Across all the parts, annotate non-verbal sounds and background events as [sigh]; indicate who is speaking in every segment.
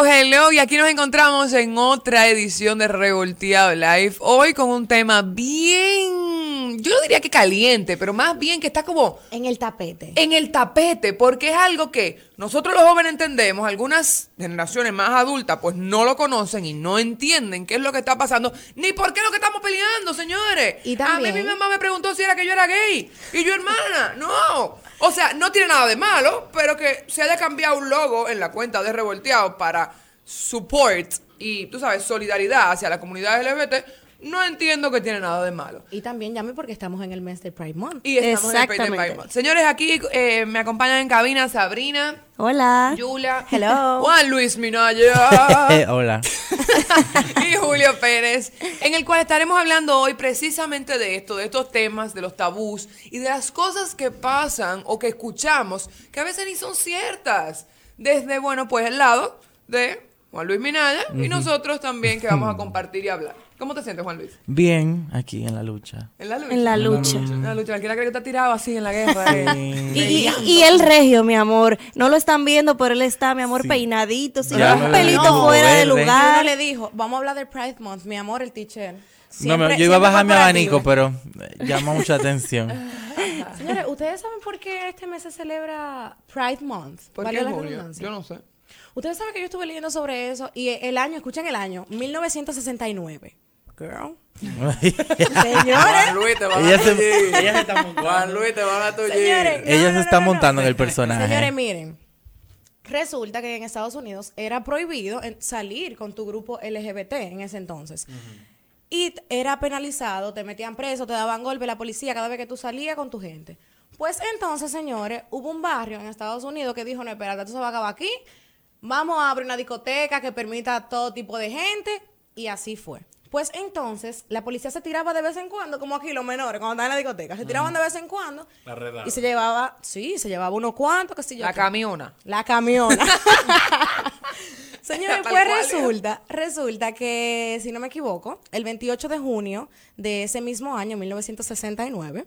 Speaker 1: Hello, hello. Y aquí nos encontramos en otra edición de Revolteado Live. Hoy con un tema bien, yo no diría que caliente, pero más bien que está como
Speaker 2: En el tapete.
Speaker 1: en el tapete, porque es algo que nosotros los jóvenes entendemos, algunas generaciones más adultas pues no lo conocen y no entienden qué es lo que está pasando, ni por qué es lo que estamos peleando, señores.
Speaker 2: Y
Speaker 1: A mí mi mamá me preguntó si era que yo era gay y yo hermana, no. O sea, no tiene nada de malo, pero que se haya cambiado un logo en la cuenta de Revolteado para support y, tú sabes, solidaridad hacia la comunidad LGBT, no entiendo que tiene nada de malo.
Speaker 2: Y también llame porque estamos en el mes de Pride Month.
Speaker 1: Y estamos en el. By Month. Señores, aquí eh, me acompañan en cabina Sabrina,
Speaker 3: Hola.
Speaker 1: Yula,
Speaker 2: Hello. [laughs]
Speaker 1: Juan Luis Minaya [laughs]
Speaker 4: hola. [laughs]
Speaker 1: y Julio Pérez, en el cual estaremos hablando hoy precisamente de esto, de estos temas, de los tabús y de las cosas que pasan o que escuchamos que a veces ni son ciertas. Desde, bueno, pues el lado de Juan Luis Minaya y nosotros también que vamos a compartir y hablar. ¿Cómo te sientes, Juan Luis?
Speaker 4: Bien, aquí en la lucha.
Speaker 1: En la lucha.
Speaker 3: En la lucha.
Speaker 1: En la lucha. Cualquiera cree que está tirado así en la guerra. eh.
Speaker 3: Y, y, y el regio, mi amor. No lo están viendo, pero él está, mi amor,
Speaker 4: Sí.
Speaker 3: peinadito, sin un pelito fuera de
Speaker 4: verde.
Speaker 2: Yo no
Speaker 3: lugar.
Speaker 2: le dijo, vamos a hablar del Pride Month, mi amor, el teacher.
Speaker 4: no,
Speaker 2: Siempre-
Speaker 4: yo iba a bajar mi abanico, pero eh, llama mucha atención. [laughs]
Speaker 2: Señores, ¿ustedes saben por qué este mes se celebra Pride Month?
Speaker 1: ¿Por qué,
Speaker 2: la.
Speaker 1: Yo no sé.
Speaker 2: Ustedes saben que yo estuve leyendo sobre eso y el año, escuchen el año, 1969. Girl. [laughs] Señores,
Speaker 1: Luis te
Speaker 4: ella, se, ella se está montando.
Speaker 1: Juan Luis te van a tullir.
Speaker 2: señores.
Speaker 4: Ella
Speaker 2: no,
Speaker 4: se está montando en el personaje.
Speaker 2: Señores, miren. Resulta que en Estados Unidos era prohibido salir con tu grupo LGBT en ese entonces. Y era penalizado, te metían preso, te daban golpe la policía cada vez que tú salías con tu gente. Pues entonces, señores, hubo un barrio en Estados Unidos que dijo, no, espérate, esto se va a acabar aquí. Vamos a abrir una discoteca que permita todo tipo de gente. Y así fue. Pues entonces, la policía se tiraba de vez en cuando, como aquí los menores, cuando estaban en la discoteca, se tiraban de vez en cuando. Y se llevaba, sí, se llevaba unos cuantos, que sí yo.
Speaker 1: La
Speaker 2: qué.
Speaker 1: camiona.
Speaker 2: La camiona. [laughs] Señores, pues
Speaker 1: cual,
Speaker 2: resulta, resulta que, si no me equivoco, el 28 de junio de ese mismo año, 1969,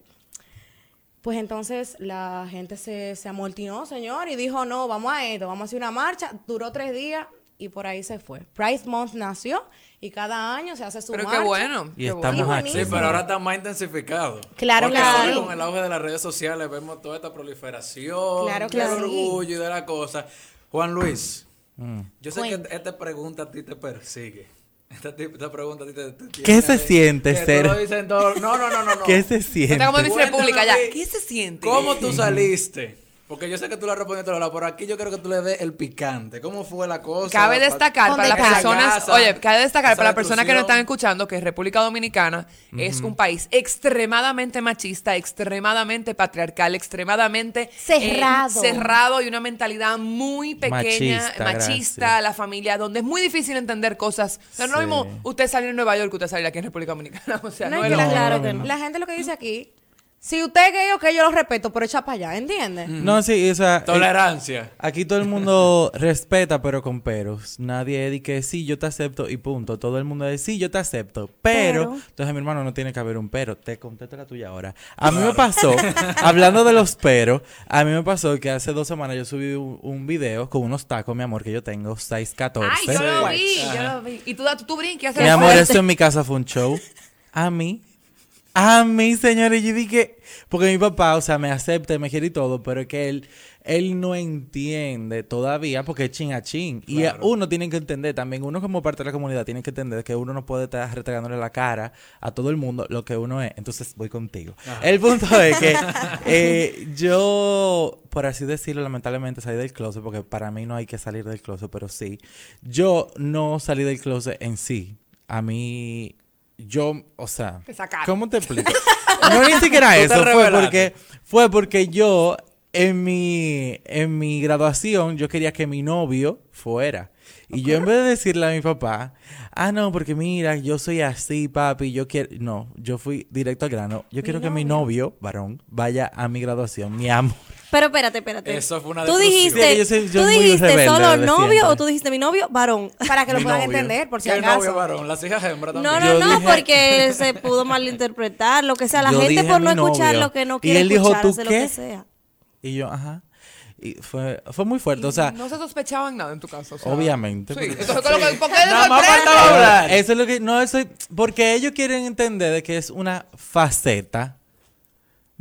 Speaker 2: pues entonces la gente se, se amortinó, señor, y dijo, no, vamos a esto, vamos a hacer una marcha. Duró tres días y por ahí se fue. Pride Month nació y cada año se hace su
Speaker 1: Pero
Speaker 2: marcha.
Speaker 1: qué bueno.
Speaker 4: Y
Speaker 1: qué
Speaker 4: estamos
Speaker 1: bueno.
Speaker 4: aquí.
Speaker 5: Sí, pero ahora está más intensificado.
Speaker 2: Claro,
Speaker 5: Porque
Speaker 2: claro.
Speaker 5: ahora con el auge de las redes sociales vemos toda esta proliferación
Speaker 2: Claro,
Speaker 5: del
Speaker 2: claro.
Speaker 5: orgullo y de la cosa. Juan Luis,
Speaker 4: Mm.
Speaker 5: yo sé
Speaker 2: Cuenta.
Speaker 5: que esta pregunta a ti te persigue. Esta, esta pregunta a ti te,
Speaker 4: ¿Qué se
Speaker 5: ahí,
Speaker 4: siente ser-
Speaker 5: todo- No, no, no, no. no.
Speaker 4: ¿Qué se
Speaker 1: Está
Speaker 4: siente?
Speaker 1: como dice
Speaker 5: Cuéntame
Speaker 1: República ya. ¿Qué se siente?
Speaker 5: ¿Cómo tú saliste? Porque yo sé que tú la respondes todo lado, pero aquí yo quiero que tú le des el picante. ¿Cómo fue la cosa?
Speaker 1: Cabe destacar para las personas,
Speaker 5: Casa,
Speaker 1: oye, cabe destacar para las personas que nos están escuchando que República Dominicana es un país extremadamente machista, extremadamente patriarcal, extremadamente eh,
Speaker 2: Cerrado.
Speaker 1: cerrado y una mentalidad muy pequeña,
Speaker 4: Machista,
Speaker 1: la familia, donde es muy difícil entender cosas. O sea, no es
Speaker 4: Sí.
Speaker 1: lo mismo usted salir en Nueva York que usted salir aquí en República Dominicana. [laughs] O sea, no,
Speaker 2: No,
Speaker 1: es
Speaker 3: claro que no.
Speaker 2: la gente lo que dice aquí, si usted es gay, ok, yo lo respeto, pero echa para allá, ¿entiendes?
Speaker 4: No, sí, o sea, eh,
Speaker 5: Tolerancia.
Speaker 4: aquí todo el mundo [laughs] respeta, pero con peros. Nadie dice que sí, yo te acepto y punto. Todo el mundo dice sí, yo te acepto. Pero,
Speaker 3: Pero.
Speaker 4: entonces mi hermano no tiene que haber un pero. Te contesto la tuya ahora. A mí me pasó, [laughs] hablando de los peros, a mí me pasó que hace dos semanas yo subí un, un video con unos tacos, mi amor, que yo tengo, 6'14".
Speaker 1: Ay, yo lo vi, yo lo vi. Y tú, tú, tú brincas.
Speaker 4: Mi amor, esto en mi casa fue un show. A mí. A mí, señores, yo dije, porque mi papá, o sea, me acepta y me quiere y todo, pero es que él, él no entiende todavía porque es chin a chin. Y uno tiene que entender también, uno como parte de la comunidad tiene que entender que uno no puede estar restregándole la cara a todo el mundo lo que uno es. Entonces voy contigo. El punto es que [laughs] eh, yo, por así decirlo, lamentablemente salí del closet, porque para mí no hay que salir del closet, pero sí. Yo no salí del closet en sí. A mí, yo, o sea,
Speaker 1: Te.
Speaker 4: ¿cómo te explico? [laughs] No ni siquiera eso, fue porque, fue porque yo en mi, en mi graduación yo quería que mi novio fuera. Y yo en vez de decirle a mi papá, ah, no, porque mira, yo soy así, papi, yo quiero... No, yo fui directo al grano. Yo quiero que mi novio, varón, vaya a mi graduación, mi amor.
Speaker 3: Pero espérate, espérate.
Speaker 5: Eso fue una
Speaker 3: Tú dijiste,
Speaker 4: yo soy- yo
Speaker 3: ¿tú dijiste
Speaker 4: rebelde
Speaker 3: solo novio
Speaker 4: siempre.
Speaker 3: o tú dijiste mi novio varón.
Speaker 2: Para que lo
Speaker 5: Mi
Speaker 2: puedan
Speaker 5: novio.
Speaker 2: entender, por si
Speaker 5: ¿Qué
Speaker 2: acaso.
Speaker 5: novio varón? Las hijas hembras también.
Speaker 3: No, no,
Speaker 4: Yo
Speaker 3: no,
Speaker 4: dije-
Speaker 3: porque se pudo malinterpretar, lo que sea. La
Speaker 4: Yo
Speaker 3: gente por no escuchar
Speaker 4: novio.
Speaker 3: lo que no
Speaker 4: Y
Speaker 3: quiere
Speaker 4: él dijo,
Speaker 3: escuchar,
Speaker 4: ¿tú
Speaker 3: hace lo
Speaker 4: qué?
Speaker 3: que sea.
Speaker 4: Y yo, ajá. Y fue, fue muy fuerte. O sea,
Speaker 1: no se sospechaban nada en tu caso. o sea,
Speaker 4: Obviamente.
Speaker 1: Sí.
Speaker 4: porque-
Speaker 1: Entonces, ¿con lo que- ¿por qué
Speaker 5: Nada más faltaba hablar.
Speaker 4: Eso es lo que. No, eso es- Porque ellos quieren entender de que es una faceta.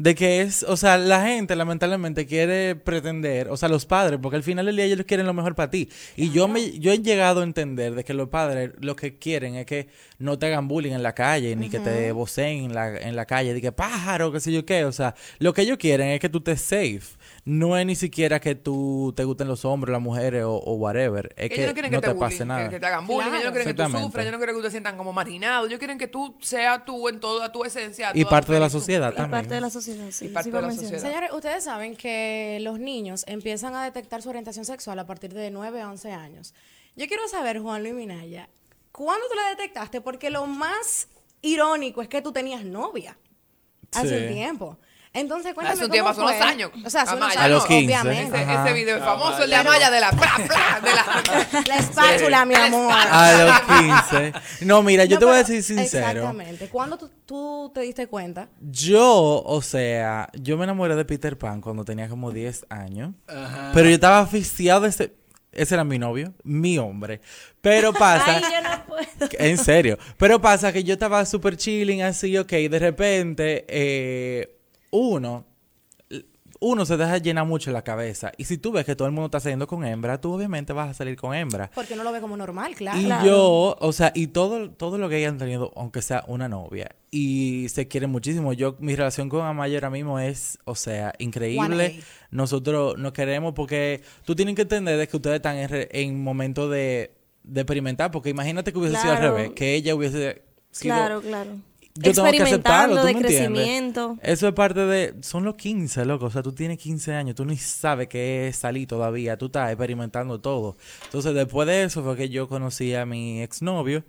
Speaker 4: De que es. O sea, la gente lamentablemente quiere pretender. O sea, los padres, porque al final del día ellos quieren lo mejor para ti. Y yo me yo he llegado a entender de que los padres lo que quieren es que no te hagan bullying en la calle, ni que te voceen en la, en la calle, de que pájaro, qué sé yo qué. O sea, lo que ellos quieren es que tú estés safe. No es ni siquiera que tú te gusten los hombres, las mujeres o, o whatever. Es
Speaker 1: Ellos
Speaker 4: que
Speaker 1: no quieren
Speaker 4: no
Speaker 1: que
Speaker 4: te,
Speaker 1: te,
Speaker 4: pase
Speaker 1: bullying,
Speaker 4: nada.
Speaker 1: Que, que te hagan bullying, ellos no
Speaker 2: Claro.
Speaker 1: quieren que tú
Speaker 4: Exactamente.
Speaker 1: sufras, ellos no quieren que tú te sientan como marginado, ellos quieren que tú seas tú en toda tu esencia.
Speaker 4: Y parte de la sociedad
Speaker 3: Y
Speaker 4: también.
Speaker 3: parte de la sociedad, sí.
Speaker 1: Y parte
Speaker 3: sí
Speaker 1: de
Speaker 3: va
Speaker 1: la
Speaker 3: a mencionar.
Speaker 1: sociedad.
Speaker 2: Señores, ustedes saben que los niños empiezan a detectar su orientación sexual a partir de 9 a 11 años. Yo quiero saber, Juan Luis Minaya, ¿cuándo tú la detectaste? Porque lo más irónico es que tú tenías novia hace
Speaker 4: Sí.
Speaker 2: un tiempo. Entonces, cuéntame
Speaker 1: Hace un tiempo, hace unos años.
Speaker 2: O sea, hace unos
Speaker 1: Amaya.
Speaker 4: A los
Speaker 2: años,
Speaker 4: 15.
Speaker 2: obviamente.
Speaker 1: Ese, video
Speaker 5: Ah,
Speaker 1: famoso, el de. Amaya de la de la...
Speaker 2: La espátula, mi amor.
Speaker 4: A los 15. No, mira, yo
Speaker 2: No,
Speaker 4: te voy a decir sincero.
Speaker 2: Exactamente. ¿Cuándo tú, tú te diste cuenta?
Speaker 4: Yo, o sea, yo me enamoré de Peter Pan cuando tenía como 10 años.
Speaker 5: Ajá.
Speaker 4: Pero yo estaba aficiado de ese. Ese era mi novio, mi hombre. Pero pasa.
Speaker 3: Ay, yo no puedo.
Speaker 4: En serio. Pero pasa que yo estaba súper chilling, así, ok. De repente, eh, uno. Uno se deja llenar mucho la cabeza. Y si tú ves que todo el mundo está saliendo con hembra, tú obviamente vas a salir con hembra.
Speaker 2: Porque uno lo ve como normal, claro.
Speaker 4: Y
Speaker 3: Claro.
Speaker 4: yo, o sea, y todo, todo lo que hayan tenido, aunque sea una novia, y se quieren muchísimo. Yo, mi relación con Amaya ahora mismo es, o sea, increíble.
Speaker 2: 1A.
Speaker 4: Nosotros nos queremos porque tú tienes que entender de que ustedes están en, re- en momento de, de experimentar, porque imagínate que hubiese sido al revés, que ella hubiese sido...
Speaker 3: Claro, claro.
Speaker 4: Yo tengo que aceptarlo,
Speaker 3: Experimentando
Speaker 4: ¿tú
Speaker 3: de
Speaker 4: me entiendes?
Speaker 3: crecimiento.
Speaker 4: Eso es parte de... Son los 15, loco. O sea, tú tienes 15 años. Tú ni sabes qué es salir todavía. Tú estás experimentando todo. Entonces, después de eso fue que yo conocí a mi exnovio.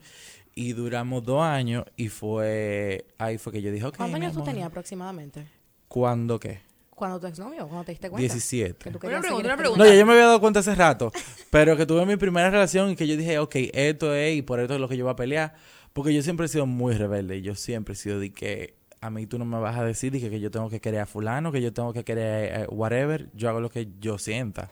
Speaker 4: Y duramos dos años. Y fue... Ahí fue que yo dije, ok,
Speaker 2: ¿Cuántos años tú tenías aproximadamente?
Speaker 4: ¿Cuándo qué?
Speaker 2: ¿Cuándo tu exnovio? ¿Cuándo te diste cuenta?
Speaker 4: 17.
Speaker 2: Que tú
Speaker 1: Una pregunta, una pregunta.
Speaker 4: No, ya yo me había dado cuenta hace rato. pero que tuve mi primera relación y que yo dije, ok, esto es y por esto es lo que yo voy a pelear. Porque yo siempre he sido muy rebelde. y Yo siempre he sido de que a mí tú no me vas a decir de que, que yo tengo que querer a fulano, que yo tengo que querer eh, whatever. Yo hago lo que yo sienta.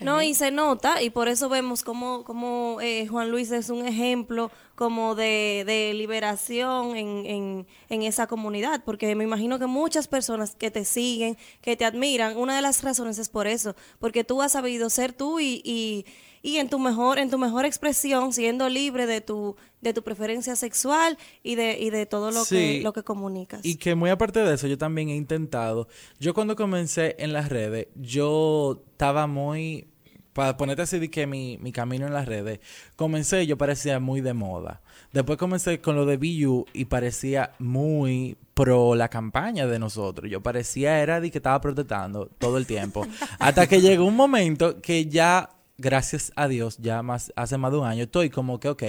Speaker 3: No, y se nota, y por eso vemos como, como eh, Juan Luis es un ejemplo como de, de liberación en, en, en esa comunidad, porque me imagino que muchas personas que te siguen, que te admiran, una de las razones es por eso, porque tú has sabido ser tú y, y, y en tu mejor, en tu mejor expresión, siendo libre de tu, de tu preferencia sexual y de, y de todo lo
Speaker 4: Sí.
Speaker 3: que, lo que comunicas.
Speaker 4: Y que muy aparte de eso, yo también he intentado. Yo cuando comencé en las redes, yo estaba muy. Para ponerte así de que mi, mi camino en las redes, comencé y yo parecía muy de moda. Después comencé con lo de BU y parecía muy pro la campaña de nosotros. Yo parecía era de que estaba protestando todo el tiempo. [laughs] Hasta que llegó un momento que ya gracias a Dios, ya más hace más de un año, estoy como que, ok,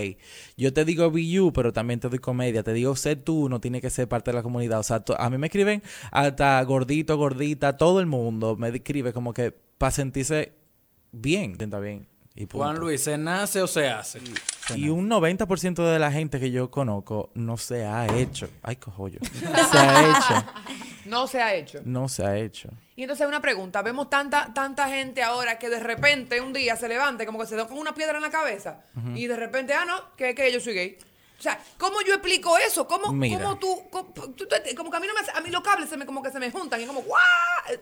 Speaker 4: yo te digo BU, pero también te doy comedia, te digo sé tú, no tiene que ser parte de la comunidad. O sea, to- a mí me escriben hasta gordito, gordita, todo el mundo me escribe como que para sentirse bien, bien. Y punto.
Speaker 5: Juan Luis, ¿se nace o se hace?
Speaker 4: Y un 90% de la gente que yo conozco no se ha hecho. Ay, cojollo. [laughs] Se ha hecho.
Speaker 1: No se ha hecho.
Speaker 4: No se ha hecho.
Speaker 1: Y entonces una pregunta, vemos tanta tanta gente ahora que de repente un día se levante como que se da con una piedra en la cabeza y de repente, ah, no, que, que yo soy gay. O sea, ¿cómo yo explico eso? ¿Cómo, cómo tú, cómo, tú te- como que a mí no me, hace- a mí los cables se me como que se me juntan y como, ¡guau!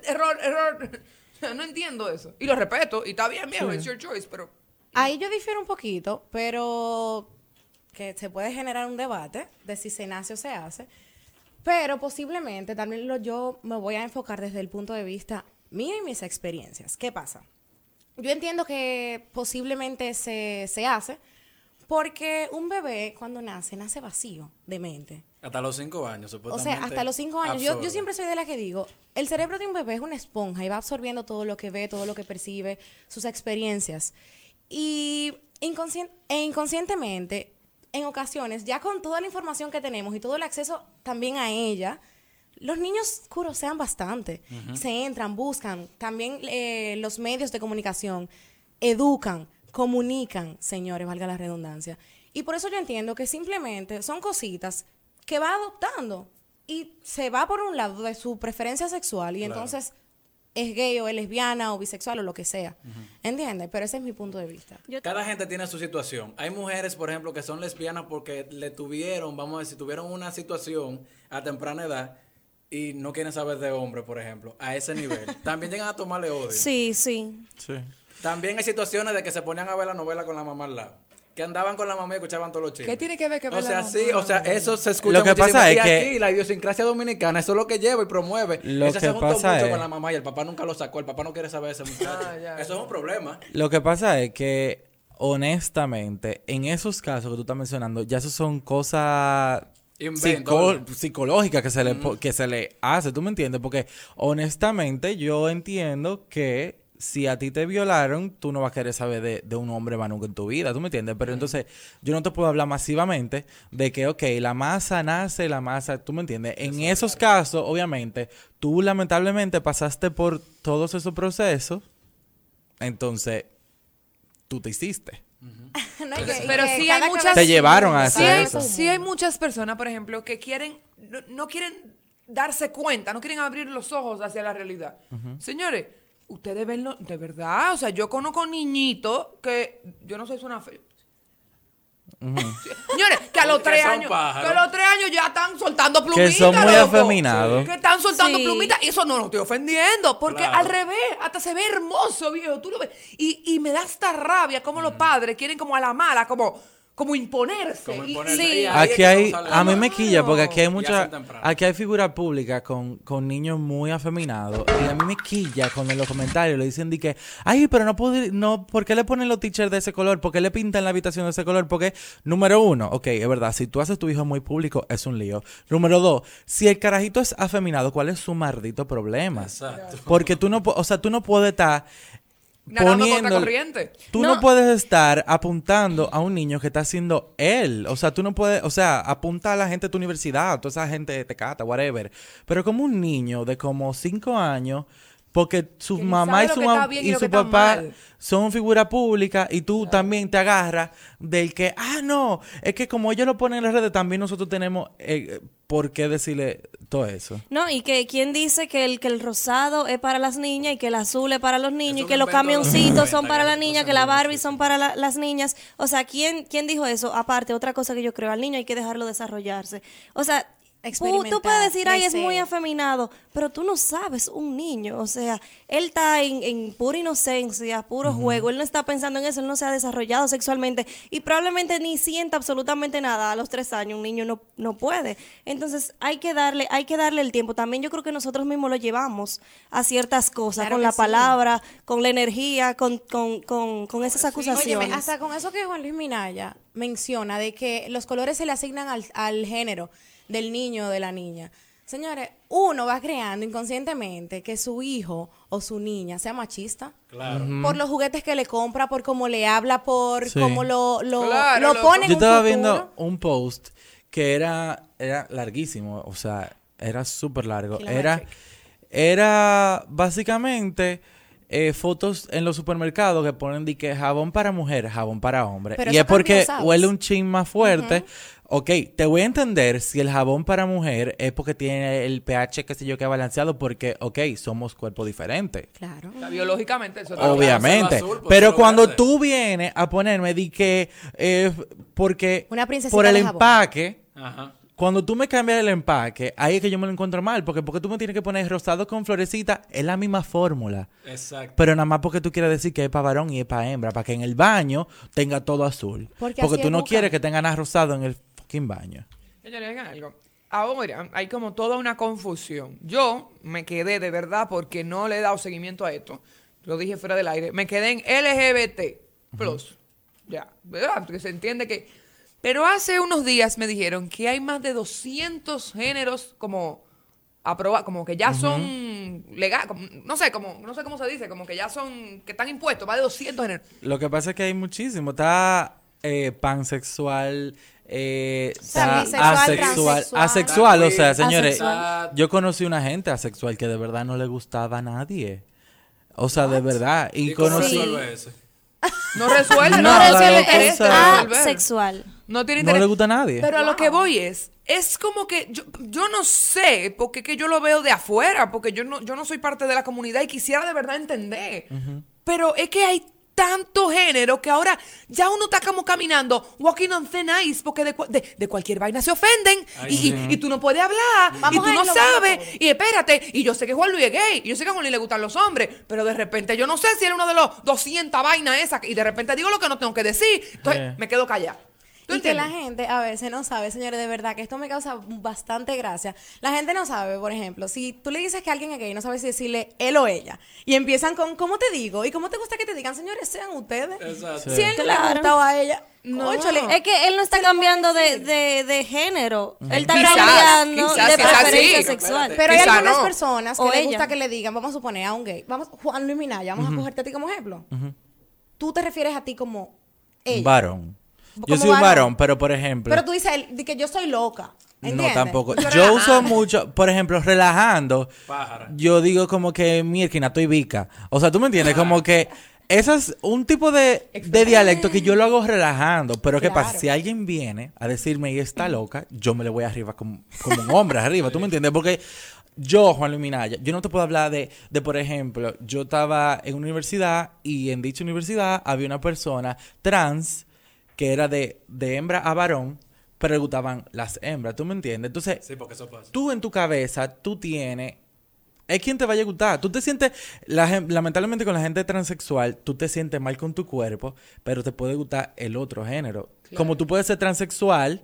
Speaker 1: Error, error. [laughs] No entiendo eso. Y lo respeto y está bien, viejo, it's your choice, pero
Speaker 2: Ahí yo difiero un poquito, pero que se puede generar un debate de si se nace o se hace. Pero posiblemente también lo, yo me voy a enfocar desde el punto de vista mío y mis experiencias. ¿Qué pasa? Yo entiendo que posiblemente se, se hace porque un bebé cuando nace, nace vacío de mente.
Speaker 5: Hasta los cinco años,
Speaker 2: O
Speaker 5: supuestamente.
Speaker 2: sea, hasta los cinco años. Yo, yo siempre soy de la que digo, el cerebro de un bebé es una esponja y va absorbiendo todo lo que ve, todo lo que percibe, sus experiencias. Y inconscien- e inconscientemente, en ocasiones, ya con toda la información que tenemos y todo el acceso también a ella, los niños curosean bastante. Se entran, buscan. También eh, los medios de comunicación educan, comunican, señores, valga la redundancia. Y por eso yo entiendo que simplemente son cositas que va adoptando y se va por un lado de su preferencia sexual y
Speaker 5: Claro.
Speaker 2: entonces es gay o es lesbiana o bisexual o lo que sea. ¿Entiendes? Pero ese es mi punto de vista.
Speaker 5: Cada gente tiene su situación. Hay mujeres, por ejemplo, que son lesbianas porque le tuvieron, vamos a decir, tuvieron una situación a temprana edad y no quieren saber de hombre, por ejemplo, a ese nivel. [laughs] También llegan a tomarle odio.
Speaker 3: Sí, sí.
Speaker 4: Sí.
Speaker 5: También hay situaciones de que se ponían a ver la novela con la mamá al lado. Que andaban con la mamá y escuchaban todos los chistes.
Speaker 1: ¿Qué tiene que ver que
Speaker 5: O
Speaker 1: ver la
Speaker 5: sea,
Speaker 1: mamá?
Speaker 5: sí, o sea, eso se escucha
Speaker 4: Lo que
Speaker 5: muchísimo.
Speaker 4: pasa es
Speaker 5: Y
Speaker 4: que-
Speaker 5: aquí la idiosincrasia dominicana, eso es lo que lleva y promueve.
Speaker 4: Lo
Speaker 5: Ese
Speaker 4: que
Speaker 5: se juntó
Speaker 4: pasa
Speaker 5: mucho
Speaker 4: es-
Speaker 5: con la mamá y el papá nunca lo sacó. El papá no quiere saber de ese muchacho.
Speaker 1: Ah, ya,
Speaker 5: eso es un problema.
Speaker 4: Lo que pasa es que, honestamente, en esos casos que tú estás mencionando, ya eso son cosas psico-
Speaker 5: ¿verdad?
Speaker 4: psicológicas que se, le, que se le hace, ¿tú me entiendes? Porque, honestamente, yo entiendo que si a ti te violaron, tú no vas a querer saber de, de un hombre más nunca en tu vida, ¿tú me entiendes? Pero entonces, yo no te puedo hablar masivamente de que, ok, la masa nace, la masa, ¿tú me entiendes? En esos casos, obviamente, tú lamentablemente pasaste por todos esos procesos, entonces, tú te hiciste. [laughs]
Speaker 2: No, que-
Speaker 1: Pero
Speaker 2: que
Speaker 1: sí hay muchas-
Speaker 4: Te llevaron a
Speaker 1: Sí
Speaker 4: hacer
Speaker 1: hay,
Speaker 4: eso.
Speaker 1: sí hay muchas personas, por ejemplo, que quieren, no, no quieren darse cuenta, no quieren abrir los ojos hacia la realidad. Señores, ustedes ven lo- de verdad, o sea, yo conozco niñitos que, yo no sé, suena feo. Sí, [laughs] Señores, que a los
Speaker 5: Que
Speaker 1: tres años,
Speaker 5: pájaros.
Speaker 1: que a los tres años ya están soltando plumitas.
Speaker 4: son muy afeminados.
Speaker 1: Que están soltando
Speaker 3: Sí.
Speaker 1: plumitas. Y eso no lo estoy ofendiendo. Porque
Speaker 5: Claro.
Speaker 1: al revés, hasta se ve hermoso, viejo. Tú lo ves. Y, y me da esta rabia como los padres quieren como a la mala, como, como imponerse.
Speaker 5: Como imponerse.
Speaker 3: Sí.
Speaker 4: Aquí hay, a mí me quilla porque aquí hay
Speaker 5: Y
Speaker 4: mucha,
Speaker 5: hacen temprano.
Speaker 4: aquí hay figuras públicas con, con niños muy afeminados y a mí me quilla cuando en los comentarios le dicen de que, ay, pero no puedo, no, ¿por qué le ponen los teachers de ese color? ¿Por qué le pintan la habitación de ese color? Porque, número uno, ok, es verdad, si tú haces tu hijo muy público, es un lío. Número dos, si el carajito es afeminado, ¿cuál es su maldito problema?
Speaker 5: Exacto.
Speaker 4: Porque tú no, o sea, tú no puedes estar
Speaker 1: Nadando contra
Speaker 4: poniendo-
Speaker 1: corriente.
Speaker 4: Tú no.
Speaker 3: No.
Speaker 4: puedes estar apuntando a un niño que está haciendo él. O sea, tú no puedes, o sea, apunta a la gente de tu universidad, a toda esa gente de Tecata, whatever. Pero como un niño de como cinco años, porque su
Speaker 1: Que
Speaker 4: mamá y su, mam-
Speaker 1: bien y
Speaker 4: su papá son figura pública y tú también te agarras del que, ah, no, es que como ellos lo ponen en las redes, también nosotros tenemos eh, por qué decirle todo eso.
Speaker 3: No, y que quién dice que el que el rosado es para las niñas y que el azul es para los niños y que los camioncitos son
Speaker 5: 90,
Speaker 3: para las niñas, que la Barbie son para la- las niñas. O sea, ¿quién, ¿quién dijo eso? Aparte, otra cosa que yo creo, al niño hay que dejarlo desarrollarse. O sea, tú, tú puedes decir, ay, es
Speaker 2: crecer".
Speaker 3: muy afeminado, pero tú no sabes, un niño. O sea, él está en, en pura inocencia, puro juego, él no está pensando en eso, él no se ha desarrollado sexualmente y probablemente ni sienta absolutamente nada a los tres años, un niño no, no puede. Entonces hay que darle, hay que darle el tiempo. También yo creo que nosotros mismos lo llevamos a ciertas cosas,
Speaker 2: Claro
Speaker 3: con la
Speaker 2: sí.
Speaker 3: palabra, con la energía, con, con, con, con esas acusaciones.
Speaker 2: Óyeme, hasta con eso que Juan Luis Minaya menciona de que los colores se le asignan al, al género del niño o de la niña. Señores, uno va creando inconscientemente que su hijo o su niña sea machista.
Speaker 5: Claro.
Speaker 2: Por los juguetes que le compra, por cómo le habla, por
Speaker 4: Sí.
Speaker 2: cómo lo, lo,
Speaker 1: Claro,
Speaker 2: lo pone en
Speaker 4: Yo
Speaker 2: un
Speaker 4: estaba
Speaker 2: futuro.
Speaker 4: viendo un post que era, era larguísimo, o sea, era súper largo. Era, era básicamente eh, fotos en los supermercados que ponen de que jabón para mujer, jabón para hombre.
Speaker 2: Pero
Speaker 4: y es porque huele un chin más fuerte. Ok, te voy a entender si el jabón para mujer es porque tiene el pH, qué sé yo, que balanceado, porque, ok, somos cuerpos diferentes.
Speaker 2: Claro.
Speaker 1: O sea, biológicamente eso está
Speaker 4: Obviamente.
Speaker 5: azul, pues,
Speaker 4: Pero cuando
Speaker 5: verde.
Speaker 4: tú vienes a ponerme di que eh, porque
Speaker 2: Una princesita
Speaker 4: por el empaque,
Speaker 5: Ajá.
Speaker 4: cuando tú me cambias el empaque, ahí es que yo me lo encuentro mal, porque porque tú me tienes que poner rosado con florecita, es la misma fórmula.
Speaker 5: Exacto.
Speaker 4: Pero nada más porque tú quieres decir que es para varón y es para hembra, para que en el baño tenga todo azul.
Speaker 2: Porque
Speaker 4: tú no quieres que tenga nada rosado en el fucking baño.
Speaker 1: Señores, oigan algo. Ahora hay como toda una confusión. Yo me quedé de verdad porque no le he dado seguimiento a esto. Lo dije fuera del aire. Me quedé en LGBT plus. Ya, ¿verdad? Porque se entiende que. Pero hace unos días me dijeron que hay más de 200 géneros como aprobados, como que ya son legal, como- no sé, como no sé cómo se dice, como que ya son que están impuestos, más de 200 géneros.
Speaker 4: Lo que pasa es que hay muchísimo. Está eh, pansexual, eh, asexual. Asexual, o sea, señores,
Speaker 5: Asexual.
Speaker 4: yo conocí una gente asexual que de verdad no le gustaba a nadie. O sea, de verdad. Y,
Speaker 5: ¿Y
Speaker 4: conocí...
Speaker 5: resuelve ese?
Speaker 1: No resuelve,
Speaker 4: No,
Speaker 1: no, resuelve, interés
Speaker 3: asexual.
Speaker 1: No tiene
Speaker 4: No
Speaker 1: interés.
Speaker 4: le gusta a nadie.
Speaker 1: Pero a lo que voy es, es como que yo, yo no sé, porque que yo lo veo de afuera, porque yo no, yo no soy parte de la comunidad y quisiera de verdad entender. Pero es que hay tanto género que ahora ya uno está como caminando, walking on thin ice, porque de, de- de cualquier vaina se ofenden
Speaker 5: Ay,
Speaker 1: y, y- y tú no puedes hablar
Speaker 2: Vamos
Speaker 1: y tú no sabes y espérate, y yo sé que Juan Luis es gay, y yo sé que a Juan Luis le gustan los hombres, pero de repente yo no sé si es uno de los 200 vainas esas y de repente digo lo que no tengo que decir, entonces
Speaker 4: Sí.
Speaker 1: me quedo callada. ¿Tú
Speaker 2: Y que la gente a veces no sabe, señores, de verdad, que esto me causa bastante gracia. La gente no sabe, por ejemplo, si tú le dices que alguien es gay, no sabes si decirle él o ella. Y empiezan con, ¿cómo te digo? ¿Y cómo te gusta que te digan, señores, sean ustedes?
Speaker 5: Exacto.
Speaker 2: Si él le
Speaker 3: Claro.
Speaker 2: gusta o a ella,
Speaker 1: No.
Speaker 3: Es que él no está cambiando de, de, de género. Él está
Speaker 1: Quizás,
Speaker 3: cambiando
Speaker 1: quizás,
Speaker 3: de
Speaker 1: quizás
Speaker 3: preferencia
Speaker 1: sí.
Speaker 3: sexual.
Speaker 2: Pero hay algunas
Speaker 1: no.
Speaker 2: personas que
Speaker 3: O
Speaker 2: les
Speaker 3: ella.
Speaker 2: gusta que le digan, vamos a suponer a un gay, vamos, Juan Luis Minaya, vamos a cogerte a ti como ejemplo. Tú te refieres a ti como ella.
Speaker 4: Un varón. Yo soy un
Speaker 2: varón.
Speaker 4: pero por ejemplo.
Speaker 2: Pero tú dices que yo soy loca. ¿entiendes?
Speaker 4: No, tampoco.
Speaker 2: Yo
Speaker 4: uso mucho, por ejemplo, relajando.
Speaker 5: Pájara.
Speaker 4: Yo digo como que mierda, estoy vica. O sea, tú me entiendes, como que eso es un tipo de, de dialecto que yo lo hago relajando. Pero ¿qué pasa? Si alguien viene a decirme y está loca, yo me le voy arriba como, como un hombre arriba. ¿Tú me entiendes? Porque yo, Juan Luis Minaya, yo no te puedo hablar de, de, por ejemplo, yo estaba en una universidad y en dicha universidad había una persona trans que era de, de hembra a varón, pero le gustaban las hembras. ¿Tú me entiendes? Entonces,
Speaker 5: Sí, porque eso pasa.
Speaker 4: tú en tu cabeza, tú tienes. Es quien te vaya a gustar. Tú te sientes. la lamentablemente, con la gente transexual, tú te sientes mal con tu cuerpo, pero te puede gustar el otro género. Como tú puedes ser transexual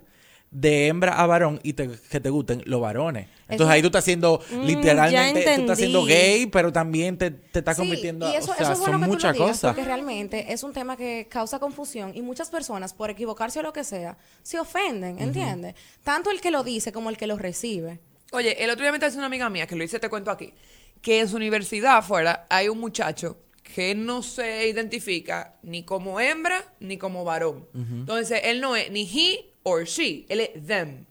Speaker 4: de hembra a varón y te- que te gusten los varones. Entonces
Speaker 2: Eso-
Speaker 4: ahí tú estás siendo
Speaker 3: Mm,
Speaker 4: literalmente, tú estás siendo gay, pero también te, te estás
Speaker 2: Sí,
Speaker 4: convirtiendo.
Speaker 2: y eso,
Speaker 4: o sea,
Speaker 2: eso es bueno
Speaker 4: son muchas cosas.
Speaker 2: porque realmente es un tema que causa confusión y muchas personas, por equivocarse o lo que sea, se ofenden, ¿entiendes? Tanto el que lo dice como el que lo recibe.
Speaker 1: Oye, el otro día me está una amiga mía, que lo hice, te cuento aquí, que en su universidad afuera hay un muchacho que no se identifica ni como hembra ni como varón. Entonces, él no es ni he or she, él es them.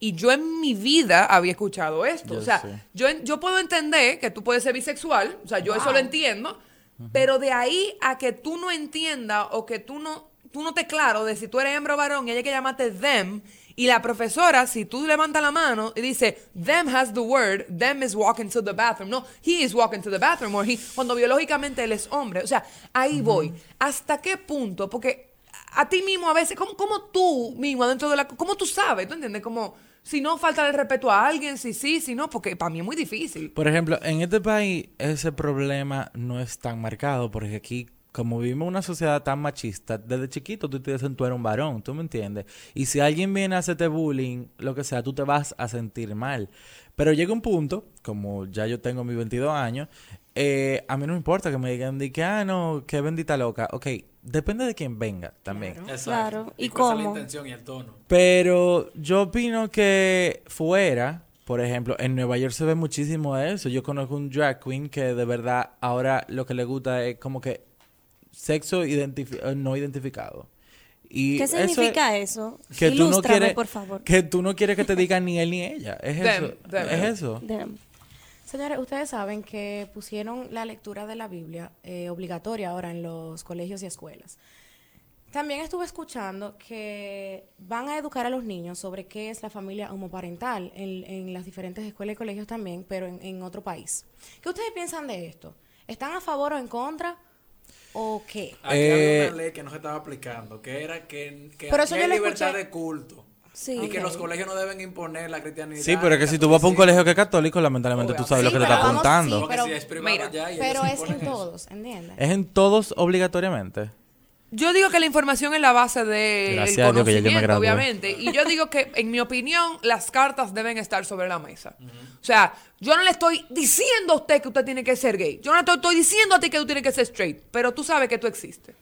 Speaker 1: Y yo en mi vida había escuchado esto.
Speaker 4: Yo
Speaker 1: o sea,
Speaker 4: sé.
Speaker 1: yo, en- yo puedo entender que tú puedes ser bisexual, o sea, yo eso lo entiendo, pero de ahí a que tú no entiendas o que tú no, tú no te claro de si tú eres hembra o varón y hay que llamarte them, y la profesora, si tú levantas la mano y dice, them has the word, them is walking to the bathroom, no, he is walking to the bathroom, or he, cuando biológicamente él es hombre. O sea, ahí voy. ¿Hasta qué punto? Porque a ti mismo a veces, ¿cómo, cómo tú mismo dentro de la... ¿Cómo tú sabes? ¿Tú entiendes? Como si no falta el respeto a alguien, si sí, si no, porque para mí es muy difícil.
Speaker 4: Por ejemplo, en este país ese problema no es tan marcado porque aquí, como vivimos en una sociedad tan machista, desde chiquito tú te dicen tú eres un varón, ¿tú me entiendes? Y si alguien viene a hacerte bullying, lo que sea, tú te vas a sentir mal. Pero llega un punto, como ya yo tengo mis 22 años, eh, a mí no me importa que me digan de que, ah, no, qué bendita loca. Ok, depende de quién venga también.
Speaker 5: Exacto.
Speaker 3: Claro. ¿Y
Speaker 5: cuál es la
Speaker 3: cómo?
Speaker 5: intención y el tono.
Speaker 4: Pero yo opino que fuera, por ejemplo, en Nueva York se ve muchísimo de eso. Yo conozco un drag queen que de verdad ahora lo que le gusta es como que sexo identifi- eh, no identificado. Y
Speaker 3: ¿Qué
Speaker 4: eso es
Speaker 3: significa eso?
Speaker 4: Que tú no quieres,
Speaker 3: por favor.
Speaker 4: que tú no quieres que te digan ni él ni ella. Es eso. Es eso.
Speaker 3: Damn.
Speaker 2: Señores, ustedes saben que pusieron la lectura de la Biblia eh, obligatoria ahora en los colegios y escuelas. También estuve escuchando que van a educar a los niños sobre qué es la familia homoparental en, en las diferentes escuelas y colegios también, pero en, en otro país. ¿Qué ustedes piensan de esto? ¿Están a favor o en contra? ¿O qué?
Speaker 5: Aquí
Speaker 4: Eh,
Speaker 5: había una ley que no se estaba aplicando, que era que, que
Speaker 2: Pero eso yo
Speaker 5: hay libertad
Speaker 2: escuché.
Speaker 5: de culto.
Speaker 3: Sí.
Speaker 5: Y que los colegios no deben imponer la cristianidad.
Speaker 4: Sí, pero es que si tú vas para un colegio que es católico, lamentablemente tú sabes
Speaker 2: Sí,
Speaker 4: lo que te está
Speaker 2: vamos-
Speaker 4: apuntando.
Speaker 2: sí, pero-
Speaker 5: si es
Speaker 1: mira,
Speaker 5: ya y
Speaker 2: Pero es en
Speaker 5: eso.
Speaker 2: todos, ¿entiendes?
Speaker 4: ¿Es en todos obligatoriamente?
Speaker 1: Yo digo que la información es la base del conocimiento, obviamente. Y yo digo que, en mi opinión, las cartas deben estar sobre la mesa. O sea, yo no le estoy diciendo a usted que usted tiene que ser gay. Yo no le estoy, estoy diciendo a ti que tú tienes que ser straight. Pero tú sabes que tú existes.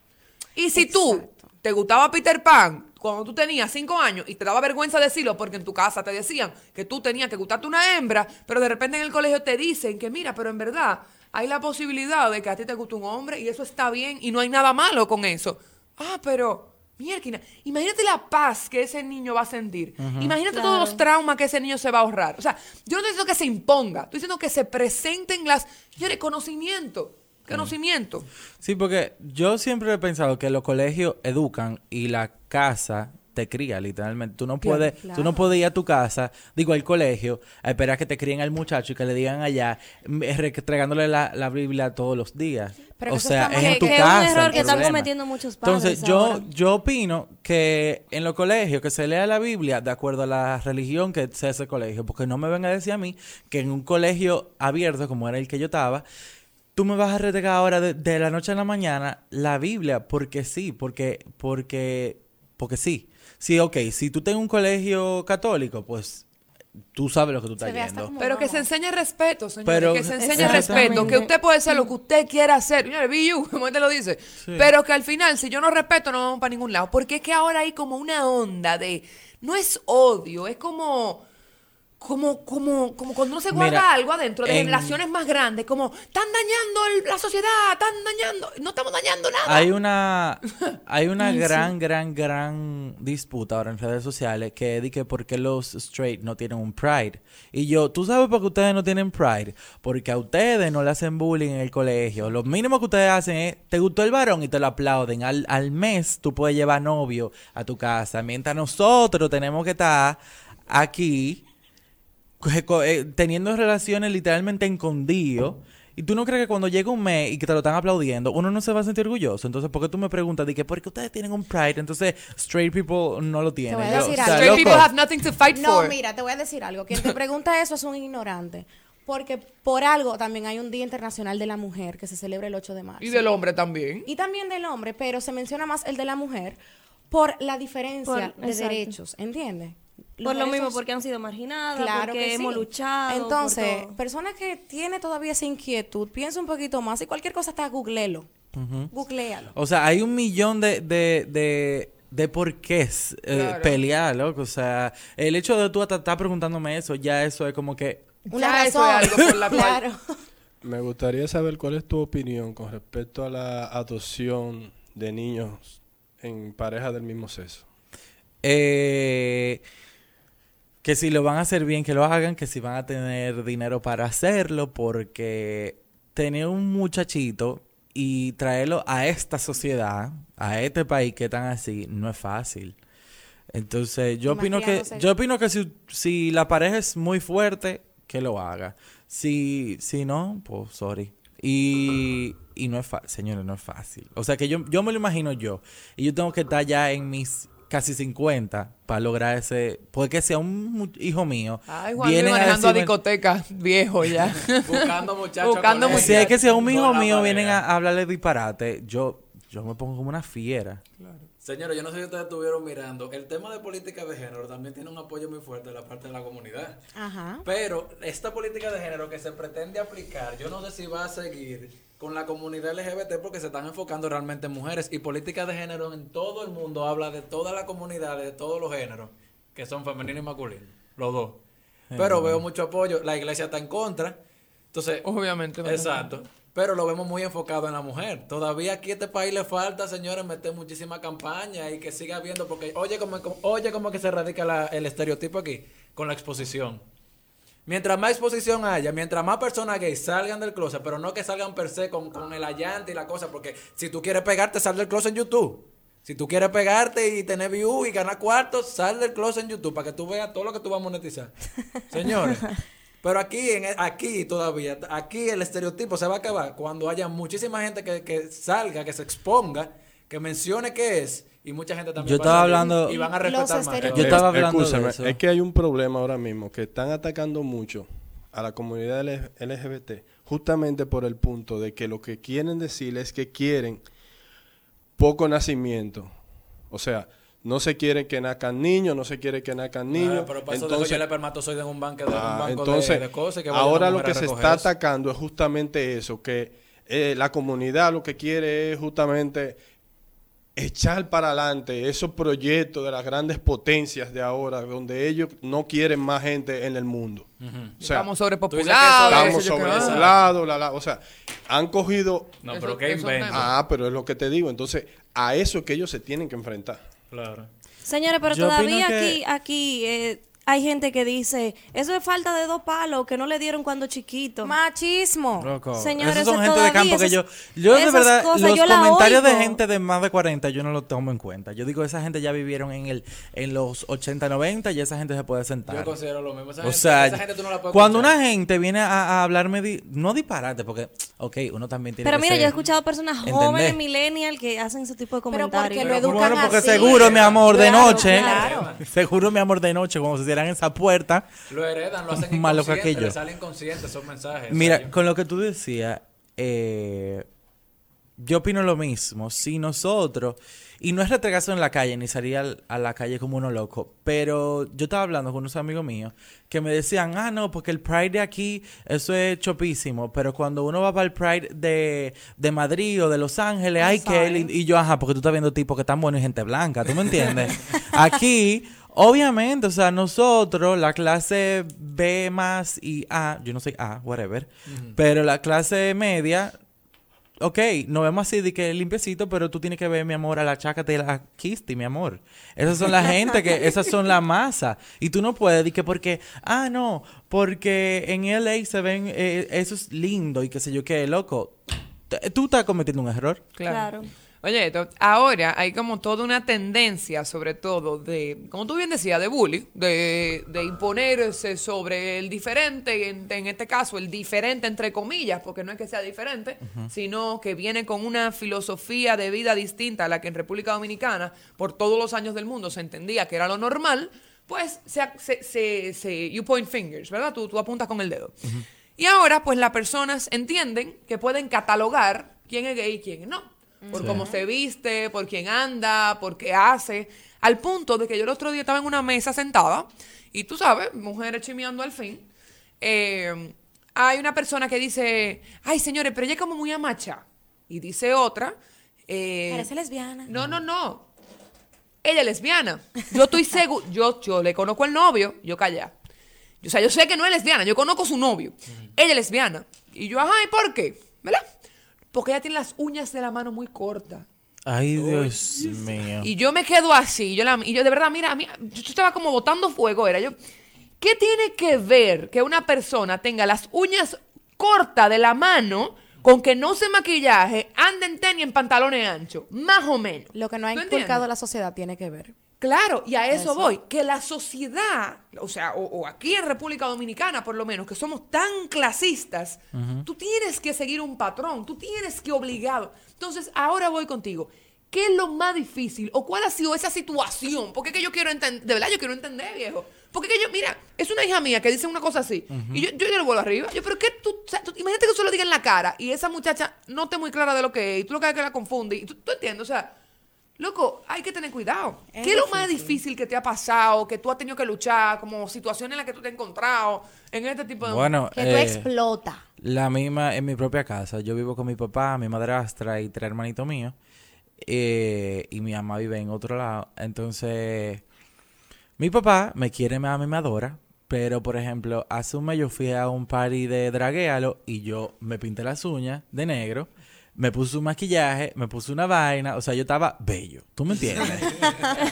Speaker 1: Y si tú te gustaba Peter Pan cuando tú tenías cinco años y te daba vergüenza decirlo porque en tu casa te decían que tú tenías que gustarte una hembra, pero de repente en el colegio te dicen que mira, pero en verdad hay la posibilidad de que a ti te guste un hombre y eso está bien y no hay nada malo con eso. Ah, pero mierda, imagínate la paz que ese niño va a sentir. Imagínate todos los traumas que ese niño se va a ahorrar. O sea, yo no estoy diciendo que se imponga, estoy diciendo que se presenten las, señores, conocimiento. Conocimiento.
Speaker 4: Sí, porque yo siempre he pensado que los colegios educan y la casa te cría, literalmente. Tú no puedes, tú no
Speaker 2: claro.
Speaker 4: puedes ir a tu casa, digo al colegio, a esperar que te críen al muchacho y que le digan allá, mm, eh, entregándole la, la Biblia todos los días.
Speaker 2: Pero
Speaker 4: o sea, es en tu
Speaker 3: Que- que es un
Speaker 4: casa.
Speaker 3: error que están cometiendo muchos padres
Speaker 4: Entonces, yo, yo opino que en los colegios que se lea la Biblia de acuerdo a la religión que sea ese colegio, porque no me venga a decir a mí que en un colegio abierto como era el que yo estaba, tú me vas a retegar ahora de, de la noche a la mañana la Biblia porque sí, porque porque porque sí. Sí, ok, si tú tienes un colegio católico, pues tú sabes lo que tú estás
Speaker 2: como-
Speaker 1: Pero que se enseñe respeto, señor.
Speaker 4: Pero-
Speaker 1: que se enseñe respeto. Que usted puede hacer lo que usted quiera hacer. Be you, [laughs] como él te lo dice. Pero que al final, si yo no respeto, no vamos para ningún lado. Porque es que ahora hay como una onda de. No es odio, es como. Como, como, como cuando uno se guarda
Speaker 4: Mira,
Speaker 1: algo adentro de
Speaker 4: en-
Speaker 1: generaciones más grandes, como están dañando el- la sociedad, están dañando, no estamos dañando nada.
Speaker 4: Hay una, [laughs] hay una gran, gran, gran disputa ahora en redes sociales que es que por qué los straight no tienen un pride. Y yo, ¿tú sabes por qué ustedes no tienen pride? Porque a ustedes no le hacen bullying en el colegio. Lo mínimo que ustedes hacen es, te gustó el varón y te lo aplauden. Al, al mes tú puedes llevar novio a tu casa. Mientras nosotros tenemos que estar aquí teniendo relaciones literalmente escondido. Y tú no crees que cuando llega un mes y que te lo están aplaudiendo, uno no se va a sentir orgulloso. Entonces, ¿por qué tú me preguntas de que por qué ustedes tienen un pride? Entonces, straight people no lo tienen.
Speaker 2: voy a
Speaker 4: Yo-
Speaker 2: decir
Speaker 4: o sea,
Speaker 2: algo.
Speaker 1: Straight
Speaker 4: loco,
Speaker 1: people have nothing to fight
Speaker 2: No,
Speaker 1: for.
Speaker 2: mira, te voy a decir algo. Quien te [laughs] pregunta eso es un ignorante. Porque por algo también hay un Día Internacional de la Mujer que se celebra el 8 de marzo.
Speaker 1: Y del hombre también.
Speaker 2: Y también del hombre, pero se menciona más el de la mujer por la diferencia
Speaker 3: Por-
Speaker 2: de
Speaker 3: exacto.
Speaker 2: derechos, ¿entiendes?
Speaker 3: Por lo mismo, porque han sido marginadas,
Speaker 2: Claro
Speaker 3: porque
Speaker 2: que
Speaker 3: hemos
Speaker 2: sí.
Speaker 3: luchado. por
Speaker 2: Entonces,
Speaker 3: todo.
Speaker 2: persona que tiene todavía esa inquietud, piensa un poquito más y cualquier cosa está, googleelo. Googlealo.
Speaker 4: O sea, hay un millón de, de, de, de porqués eh,
Speaker 1: Claro.
Speaker 4: pelear, loco. O sea, el hecho de tú hasta estar preguntándome eso, ya eso es como que...
Speaker 2: Una
Speaker 1: Ya eso
Speaker 2: razón.
Speaker 1: es algo por la [laughs] cual-
Speaker 2: claro.
Speaker 6: Me gustaría saber cuál es tu opinión con respecto a la adopción de niños en parejas del mismo sexo.
Speaker 4: Eh, que si lo van a hacer bien, que lo hagan, que si van a tener dinero para hacerlo, porque tener un muchachito y traerlo a esta sociedad, a este país que tan así, no es fácil. Entonces, yo opino que, yo opino que si, si la pareja es muy fuerte, que lo haga. Si, si no, pues sorry. Y, y no es fácil, señores, no es fácil. O sea que yo, yo me lo imagino yo. Y yo tengo que estar ya en mis casi 50 para lograr ese. Puede que sea un hijo mío.
Speaker 1: Ay, Juan
Speaker 4: Vienen a
Speaker 1: manejando a
Speaker 4: decirme-
Speaker 1: discoteca viejo ya.
Speaker 5: Buscando muchachos.
Speaker 1: Buscando
Speaker 5: con
Speaker 4: Si es que si a un hijo mío vienen a, a hablarle disparate, yo, yo me pongo como una fiera.
Speaker 5: Señores, yo no sé si ustedes estuvieron mirando. El tema de política de género también tiene un apoyo muy fuerte de la parte de la comunidad.
Speaker 2: Ajá.
Speaker 5: Pero esta política de género que se pretende aplicar, yo no sé si va a seguir con la comunidad LGBT porque se están enfocando realmente en mujeres. Y política de género en todo el mundo habla de toda la comunidad, de todos los géneros, que son femenino y masculino, los dos. Pero veo mucho apoyo. La iglesia está en contra. Entonces,
Speaker 1: Obviamente. ¿no?
Speaker 5: Exacto. Pero lo vemos muy enfocado en la mujer. Todavía aquí a este país le falta, señores, meter muchísima campaña y que siga habiendo, porque oye cómo, cómo- oye cómo que se radica la- el estereotipo aquí, con la exposición. Mientras más exposición haya, mientras más personas gays salgan del closet, pero no que salgan per se con, con el allante y la cosa, porque si tú quieres pegarte, sal del closet en YouTube. Si tú quieres pegarte y tener views y ganar cuartos, sal del closet en YouTube para que tú veas todo lo que tú vas a monetizar. [laughs] Señores, pero aquí, en, aquí todavía, aquí el estereotipo se va a acabar cuando haya muchísima gente que, que salga, que se exponga, que mencione qué es, y mucha gente también
Speaker 4: Yo estaba hablando-
Speaker 5: y van a respetar más.
Speaker 4: Yo estaba hablando de eso.
Speaker 6: Es que hay un problema ahora mismo, que están atacando mucho a la comunidad LGBT, justamente por el punto de que lo que quieren decir es que quieren poco nacimiento. O sea, no se quiere que nazcan niños, no se quiere que nazcan niños.
Speaker 5: Claro, pero para eso dejo yo el espermatozoide en un banco de,
Speaker 6: Ah,
Speaker 5: un banco
Speaker 6: entonces,
Speaker 5: de, de cosas que
Speaker 6: ahora lo que se está
Speaker 5: eso.
Speaker 6: atacando es justamente eso, que eh, la comunidad lo que quiere es justamente echar para adelante esos proyectos de las grandes potencias de ahora, donde ellos no quieren más gente en el mundo. O sea,
Speaker 1: estamos sobrepopulados.
Speaker 6: estamos sobrepoblados, la, la, o sea, han cogido...
Speaker 5: No,
Speaker 1: Eso-
Speaker 5: pero qué
Speaker 1: es-
Speaker 6: Ah, pero es lo que te digo. Entonces, a eso es que ellos se tienen que enfrentar.
Speaker 5: Claro.
Speaker 3: Señores, pero
Speaker 4: Yo
Speaker 3: todavía
Speaker 4: que-
Speaker 3: aquí, aquí eh, hay gente que dice, eso es falta de dos palos que no le dieron cuando chiquito.
Speaker 2: Machismo.
Speaker 4: Loco.
Speaker 3: Señores,
Speaker 4: Esos son gente de campo que yo.
Speaker 3: esas-
Speaker 4: Yo de verdad,
Speaker 3: cosas
Speaker 4: los comentarios de gente de más de 40, yo no los tomo en cuenta. Yo digo, esa gente ya vivieron en el en los 80, 90 y esa gente se puede sentar.
Speaker 5: Yo considero lo mismo. Esa
Speaker 4: O
Speaker 5: gente,
Speaker 4: sea,
Speaker 5: esa gente tú no la puedes
Speaker 4: cuando
Speaker 5: escuchar.
Speaker 4: una gente viene a, a hablarme, di- no disparate, porque, ok, uno también tiene
Speaker 3: Pero
Speaker 4: que
Speaker 3: mira,
Speaker 4: ser-
Speaker 3: yo he escuchado personas
Speaker 4: ¿entendés?
Speaker 3: jóvenes, millennial, que hacen ese tipo de
Speaker 2: Pero
Speaker 3: comentarios.
Speaker 2: porque lo educan
Speaker 4: Bueno, porque
Speaker 2: así.
Speaker 4: seguro, mi amor, de noche,
Speaker 2: claro. [laughs]
Speaker 4: seguro, mi amor, de noche, cuando se cierran esa puerta,
Speaker 5: Lo heredan, lo hacen [laughs]
Speaker 4: Más loca que yo.
Speaker 5: le salen inconscientes esos mensajes.
Speaker 4: Mira, con lo que tú decías, eh, yo opino lo mismo. Si nosotros, y no es retregazo en la calle, ni salir al- a la calle como uno loco, pero yo estaba hablando con unos amigos míos que me decían, ah, no, porque el Pride de aquí, eso es chopísimo, pero cuando uno va para el Pride de, de Madrid o de Los Ángeles, ay, que él, y yo, ajá, porque tú estás viendo tipos que están buenos y gente blanca, ¿tú me entiendes? [laughs] aquí... Obviamente, o sea, nosotros, la clase B más y A, yo no soy A, whatever, pero la clase media, ok, nos vemos así de que limpiecito, pero tú tienes que ver, mi amor, a la chácate y a la kisti, mi amor. Esas son la gente que, esas son la masa. Y tú no puedes decir que porque, ah, no, porque en LA se ven, eh, eso es lindo y qué sé yo qué, loco. Tú estás cometiendo un error.
Speaker 3: Claro.
Speaker 1: Oye, esto, ahora hay como toda una tendencia, sobre todo, de, como tú bien decías, de bullying, de, de imponerse sobre el diferente, en, en este caso el diferente entre comillas, porque no es que sea diferente, sino que viene con una filosofía de vida distinta a la que en República Dominicana, por todos los años del mundo, se entendía que era lo normal, pues se, se, se, se- you point fingers, ¿verdad? Tú, tú apuntas con el dedo. Y ahora, pues las personas entienden que pueden catalogar quién es gay y quién no. Por cómo se viste, por quién anda, por qué hace. Al punto de que yo el otro día estaba en una mesa sentada y tú sabes, mujeres chimeando al fin. eh, hay una persona que dice, ay señores, pero ella es como muy amacha. Y dice otra. eh,
Speaker 2: Parece lesbiana.
Speaker 1: no, no, no. Ella es lesbiana. Yo estoy seguro. [laughs] Yo, yo le conozco el novio. Yo calla. O sea, yo sé que no es lesbiana. Yo conozco su novio. Ella es lesbiana. Y yo, ajá, ¿y por qué? ¿Verdad? Porque ella tiene las uñas de la mano muy cortas.
Speaker 4: Ay, Dios mío.
Speaker 1: Y yo me quedo así. Yo la, y yo de verdad, mira, a mí, yo estaba como botando fuego. Era yo. ¿Qué tiene que ver que una persona tenga las uñas cortas de la mano con que no se maquillaje, ande en tenis en pantalones anchos? Más o menos.
Speaker 2: Lo que no ha inculcado la sociedad tiene que ver.
Speaker 1: Claro, y a eso, voy, que la sociedad, o sea, o, o aquí en República Dominicana por lo menos, que somos tan clasistas, tú tienes que seguir un patrón, tú tienes que obligado. Entonces, ahora voy contigo. ¿Qué es lo más difícil o cuál ha sido esa situación? Porque es que yo quiero entender, de verdad yo quiero entender, viejo. Porque es que yo, mira, es una hija mía que dice una cosa así y yo, yo, yo le vuelvo arriba. Yo, pero ¿qué tú, o sea, tú- Imagínate que eso lo diga en la cara y esa muchacha no esté muy clara de lo que es y tú lo que que la confunde. Y tú, tú entiendes, o sea, Loco, hay que tener cuidado.
Speaker 2: Es
Speaker 1: ¿Qué es lo más difícil que te ha pasado, que tú has tenido que luchar, como situaciones en las que tú te has encontrado en este tipo de...
Speaker 4: Bueno,
Speaker 2: Que tú
Speaker 4: eh,
Speaker 2: explota.
Speaker 4: La misma en mi propia casa. Yo vivo con mi papá, mi madrastra y tres hermanitos míos. Eh, y mi mamá vive en otro lado. Entonces, mi papá me quiere, me ama y me adora. Pero, por ejemplo, hace un mes yo fui a un party de draguealo y yo me pinté las uñas de negro. Me puse un maquillaje, me puse una vaina. O sea, yo estaba bello. ¿Tú me entiendes?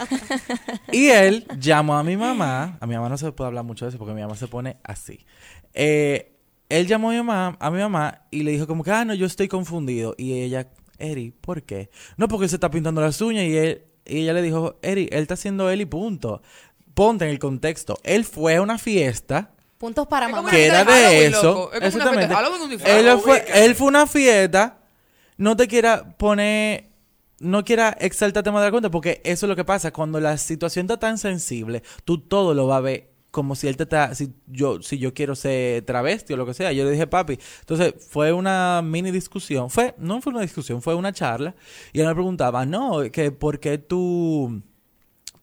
Speaker 4: [laughs] y él llamó a mi mamá. A mi mamá no se puede hablar mucho de eso porque mi mamá se pone así. Eh, él llamó a mi mamá, a mi mamá y le dijo como que, ah, no, yo estoy confundido. Y ella, Eri, ¿por qué? No, porque se está pintando las uñas y él, y ella le dijo, Eri, él está haciendo él y punto. Ponte en el contexto. Él fue a una fiesta
Speaker 2: Puntos para
Speaker 1: Es como
Speaker 2: mamá.
Speaker 4: que era
Speaker 1: de
Speaker 4: eso.
Speaker 1: Es
Speaker 4: Exactamente. Él fue, él fue a una fiesta. No te quiera poner. No quiera exaltar tema de la cuenta, porque eso es lo que pasa. Cuando la situación está tan sensible, tú todo lo vas a ver como si él te está. Si yo, si yo quiero ser travesti o lo que sea. Yo le dije, papi. Entonces fue una mini discusión. Fue, no fue una discusión, fue una charla. Y él me preguntaba, no, que por qué tú.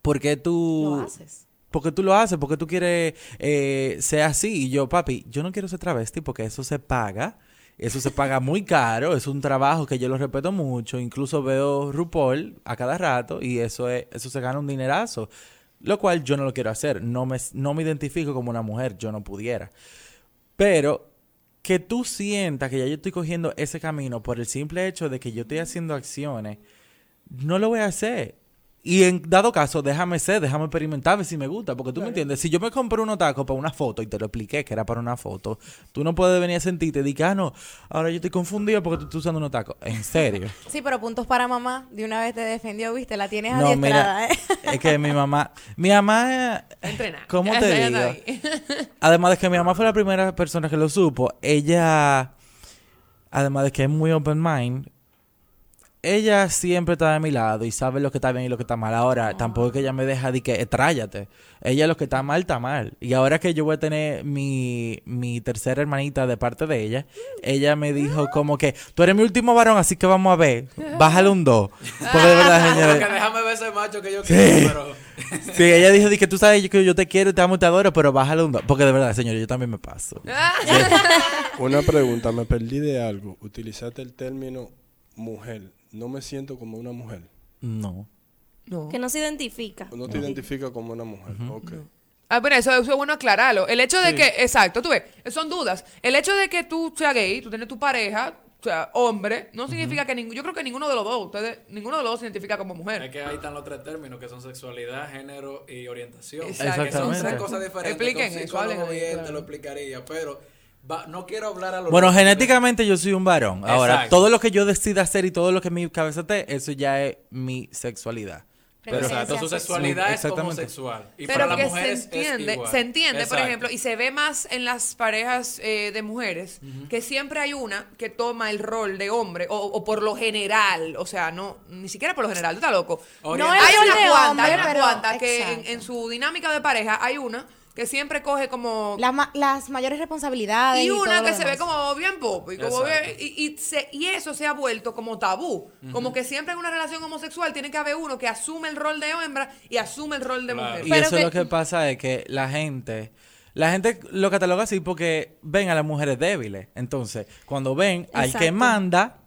Speaker 4: ¿Por qué tú.
Speaker 2: Lo haces.
Speaker 4: Porque tú lo haces, porque tú quieres eh, ser así. Y yo, papi, yo no quiero ser travesti porque eso se paga. Eso se paga muy caro. Es un trabajo que yo lo respeto mucho. Incluso veo RuPaul a cada rato y eso, es, eso se gana un dinerazo. Lo cual yo no lo quiero hacer. No me, no me identifico como una mujer. Yo no pudiera. Pero que tú sientas que ya yo estoy cogiendo ese camino por el simple hecho de que yo estoy haciendo acciones, no lo voy a hacer. Y en dado caso, déjame ser, déjame experimentar, ver si me gusta. Porque tú me entiendes, si yo me compré unos tacos para una foto y te lo expliqué que era para una foto, tú no puedes venir a sentirte y ah, no, ahora yo estoy confundido porque tú estás usando unos tacos. En serio. [laughs]
Speaker 2: Sí, pero puntos para mamá. De una vez te defendió, viste, la tienes
Speaker 4: No,
Speaker 2: adiestrada,
Speaker 4: mira,
Speaker 2: ¿eh? [laughs]
Speaker 4: es que mi mamá, mi mamá, eh,
Speaker 1: Entrena.
Speaker 4: ¿cómo [laughs] te digo? Además de que mi mamá fue la primera persona que lo supo, ella, además de que es muy open mind, ella siempre está de mi lado y sabe lo que está bien y lo que está mal. Ahora, tampoco es que ella me deja de que "Eh, tráyate. Ella lo que está mal, está mal. Y ahora que yo voy a tener mi, mi tercera hermanita de parte de ella, ella me dijo como que, tú eres mi último varón, así que vamos a ver, bájale un 2. [laughs] Porque de verdad, señores,
Speaker 5: que déjame ver ese macho que yo quiero, pero... [laughs]
Speaker 4: Sí, ella dijo di que tú sabes que yo te quiero, te amo, y te adoro, pero bájale un 2. Porque de verdad, señores, yo también me paso. [laughs]
Speaker 6: Una pregunta, me perdí de algo. Utilizaste el término mujer. No me siento como una mujer.
Speaker 4: No.
Speaker 1: No.
Speaker 3: Que no se identifica.
Speaker 6: No te identifica como una mujer. Ok.
Speaker 1: Ah, pero eso, eso es bueno aclararlo. El hecho de que, exacto, tú ves, son dudas. El hecho de que tú seas gay, tú tienes tu pareja, o sea, hombre, no significa que ninguno, yo creo que ninguno de los dos, ustedes, ninguno de los dos se identifica como
Speaker 5: Es
Speaker 1: mujer.
Speaker 5: que ahí están los tres términos que son sexualidad, género y orientación.
Speaker 1: Exacto.
Speaker 5: Que son tres
Speaker 4: Exactamente.
Speaker 5: cosas diferentes.
Speaker 1: Expliquen eso, claro.
Speaker 5: te lo explicaría, pero va- no quiero hablar a lo
Speaker 4: Bueno, genéticamente yo soy un varón. Ahora,
Speaker 5: Exacto.
Speaker 4: todo lo que yo decida hacer y todo lo que mi cabeza esté, eso ya es mi sexualidad.
Speaker 5: Pero, exacto, su sexualidad
Speaker 4: Sí,
Speaker 5: es homosexual. Y
Speaker 1: pero
Speaker 5: para las
Speaker 1: que
Speaker 5: mujeres
Speaker 1: se entiende,
Speaker 5: es igual.
Speaker 1: se entiende, por ejemplo, y se ve más en las parejas eh, de mujeres, que siempre hay una que toma el rol de hombre, o, o por lo general, o sea, no, ni siquiera por lo general, tú estás loco.
Speaker 2: No
Speaker 1: hay
Speaker 2: rol
Speaker 1: una cuanta, hay una
Speaker 2: pero-
Speaker 1: cuanta que en, en su dinámica de pareja hay una que siempre coge como
Speaker 2: La ma- las mayores responsabilidades.
Speaker 1: y una
Speaker 2: todo
Speaker 1: que
Speaker 2: lo
Speaker 1: se ve como bien pop y como bien- y, y, se- y eso se ha vuelto como tabú como que siempre en una relación homosexual tiene que haber uno que asume el rol de hembra y asume el rol de
Speaker 5: Claro.
Speaker 1: mujer
Speaker 4: Y
Speaker 2: Pero
Speaker 4: eso
Speaker 2: que-
Speaker 4: lo que pasa es que la gente, la gente lo cataloga así porque ven a las mujeres débiles. Entonces, cuando ven al que manda,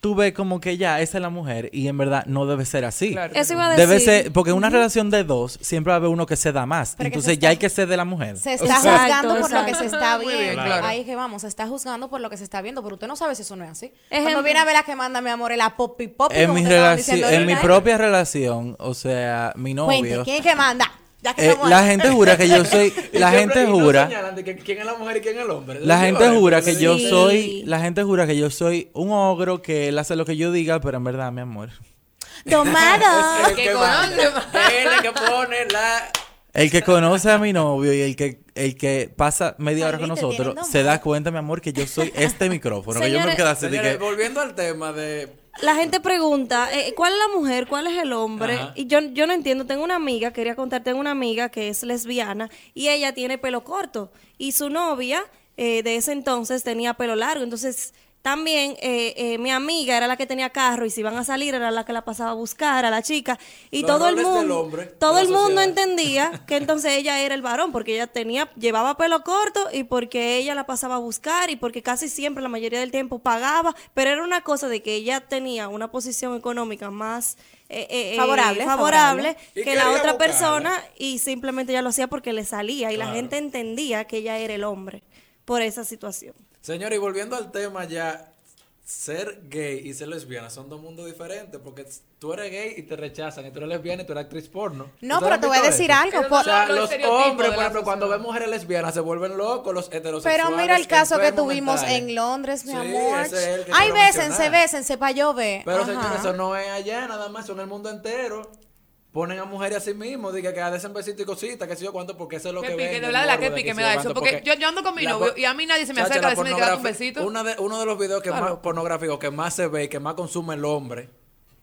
Speaker 4: tú ves como que ya esa es la mujer y en verdad no debe ser así.
Speaker 1: Claro.
Speaker 3: Eso iba a decir.
Speaker 4: Debe ser, porque en una relación de dos siempre va a haber uno que se da más.
Speaker 2: Pero
Speaker 4: Entonces ya
Speaker 2: está-
Speaker 4: hay que ser de la mujer.
Speaker 2: Se está
Speaker 3: Exacto,
Speaker 2: juzgando por lo que se
Speaker 3: exacto.
Speaker 2: está viendo.
Speaker 1: bien, claro.
Speaker 2: Ahí es que vamos, se está juzgando por lo que se está viendo, pero usted no sabe si eso no es así.
Speaker 3: Ejemplo.
Speaker 2: Cuando viene a ver la que manda, mi amor, es la popi popi.
Speaker 4: En mi
Speaker 2: diciendo
Speaker 4: en mi propia relación, o sea, mi
Speaker 2: Cuente,
Speaker 4: novio,
Speaker 2: ¿quién es que manda? Ya que
Speaker 4: eh, la gente jura que yo soy, [laughs] la gente jura,
Speaker 5: quién es la mujer y quién es el hombre.
Speaker 4: la gente jura que yo soy, la gente jura que yo soy un ogro que él hace lo que yo diga, pero en verdad, mi amor.
Speaker 2: Domado. [laughs]
Speaker 5: Es el
Speaker 1: Que conoce.
Speaker 5: Él es el que pone la...
Speaker 4: El que conoce a mi novio y el que el que pasa media hora con nosotros se da cuenta, mi amor, que yo soy este micrófono, que yo me quedo así de que
Speaker 5: volviendo al tema de...
Speaker 3: La gente pregunta, eh, ¿cuál es la mujer? ¿Cuál es el hombre?
Speaker 5: Ajá.
Speaker 3: Y yo, yo no entiendo. Tengo una amiga, quería contarte, tengo una amiga que es lesbiana y ella tiene pelo corto. Y su novia eh, de ese entonces tenía pelo largo. Entonces, también eh, eh, mi amiga era la que tenía carro y si iban a salir era la que la pasaba a buscar a la chica. Y
Speaker 5: Los
Speaker 3: todo el mundo,
Speaker 5: hombre,
Speaker 3: todo el mundo entendía [laughs] que entonces ella era el varón porque ella tenía, llevaba pelo corto y porque ella la pasaba a buscar y porque casi siempre, la mayoría del tiempo pagaba, pero era una cosa de que ella tenía una posición económica más eh, eh, eh,
Speaker 2: Favorable,
Speaker 3: favorable, que la otra
Speaker 5: buscarla.
Speaker 3: persona y simplemente ella lo hacía porque le salía y la gente entendía que ella era el hombre por esa situación.
Speaker 5: Señor, y volviendo al tema ya, ser gay y ser lesbiana son dos mundos diferentes, porque tú eres gay y te rechazan, y tú eres lesbiana y tú eres actriz porno.
Speaker 2: No,
Speaker 5: ¿Ustedes
Speaker 2: pero te voy a decir
Speaker 5: eso?
Speaker 2: algo. Por-
Speaker 5: O sea,
Speaker 1: Los
Speaker 5: hombres, por ejemplo, cuando ven mujeres lesbianas se vuelven locos, los heterosexuales.
Speaker 2: Pero mira el caso que tuvimos
Speaker 5: mentales.
Speaker 2: en Londres, mi
Speaker 5: Sí,
Speaker 2: amor.
Speaker 5: ese es el que
Speaker 2: Ay, bésense, bésense pa' yo ver.
Speaker 5: Pero señor, eso no es allá nada más, son el mundo entero. Ponen a mujeres a sí mismos, diga que hacen besitos y cositas, que sé yo cuánto, porque eso es lo
Speaker 1: Que
Speaker 5: que
Speaker 1: pique, de verdad, que
Speaker 5: de
Speaker 1: pique me da eso, porque yo- yo ando con mi novio y a mí nadie se me acerca a decirme que date un besito.
Speaker 5: una de- uno de los videos que
Speaker 1: Claro.
Speaker 5: más pornográficos que más se ve y que más consume el hombre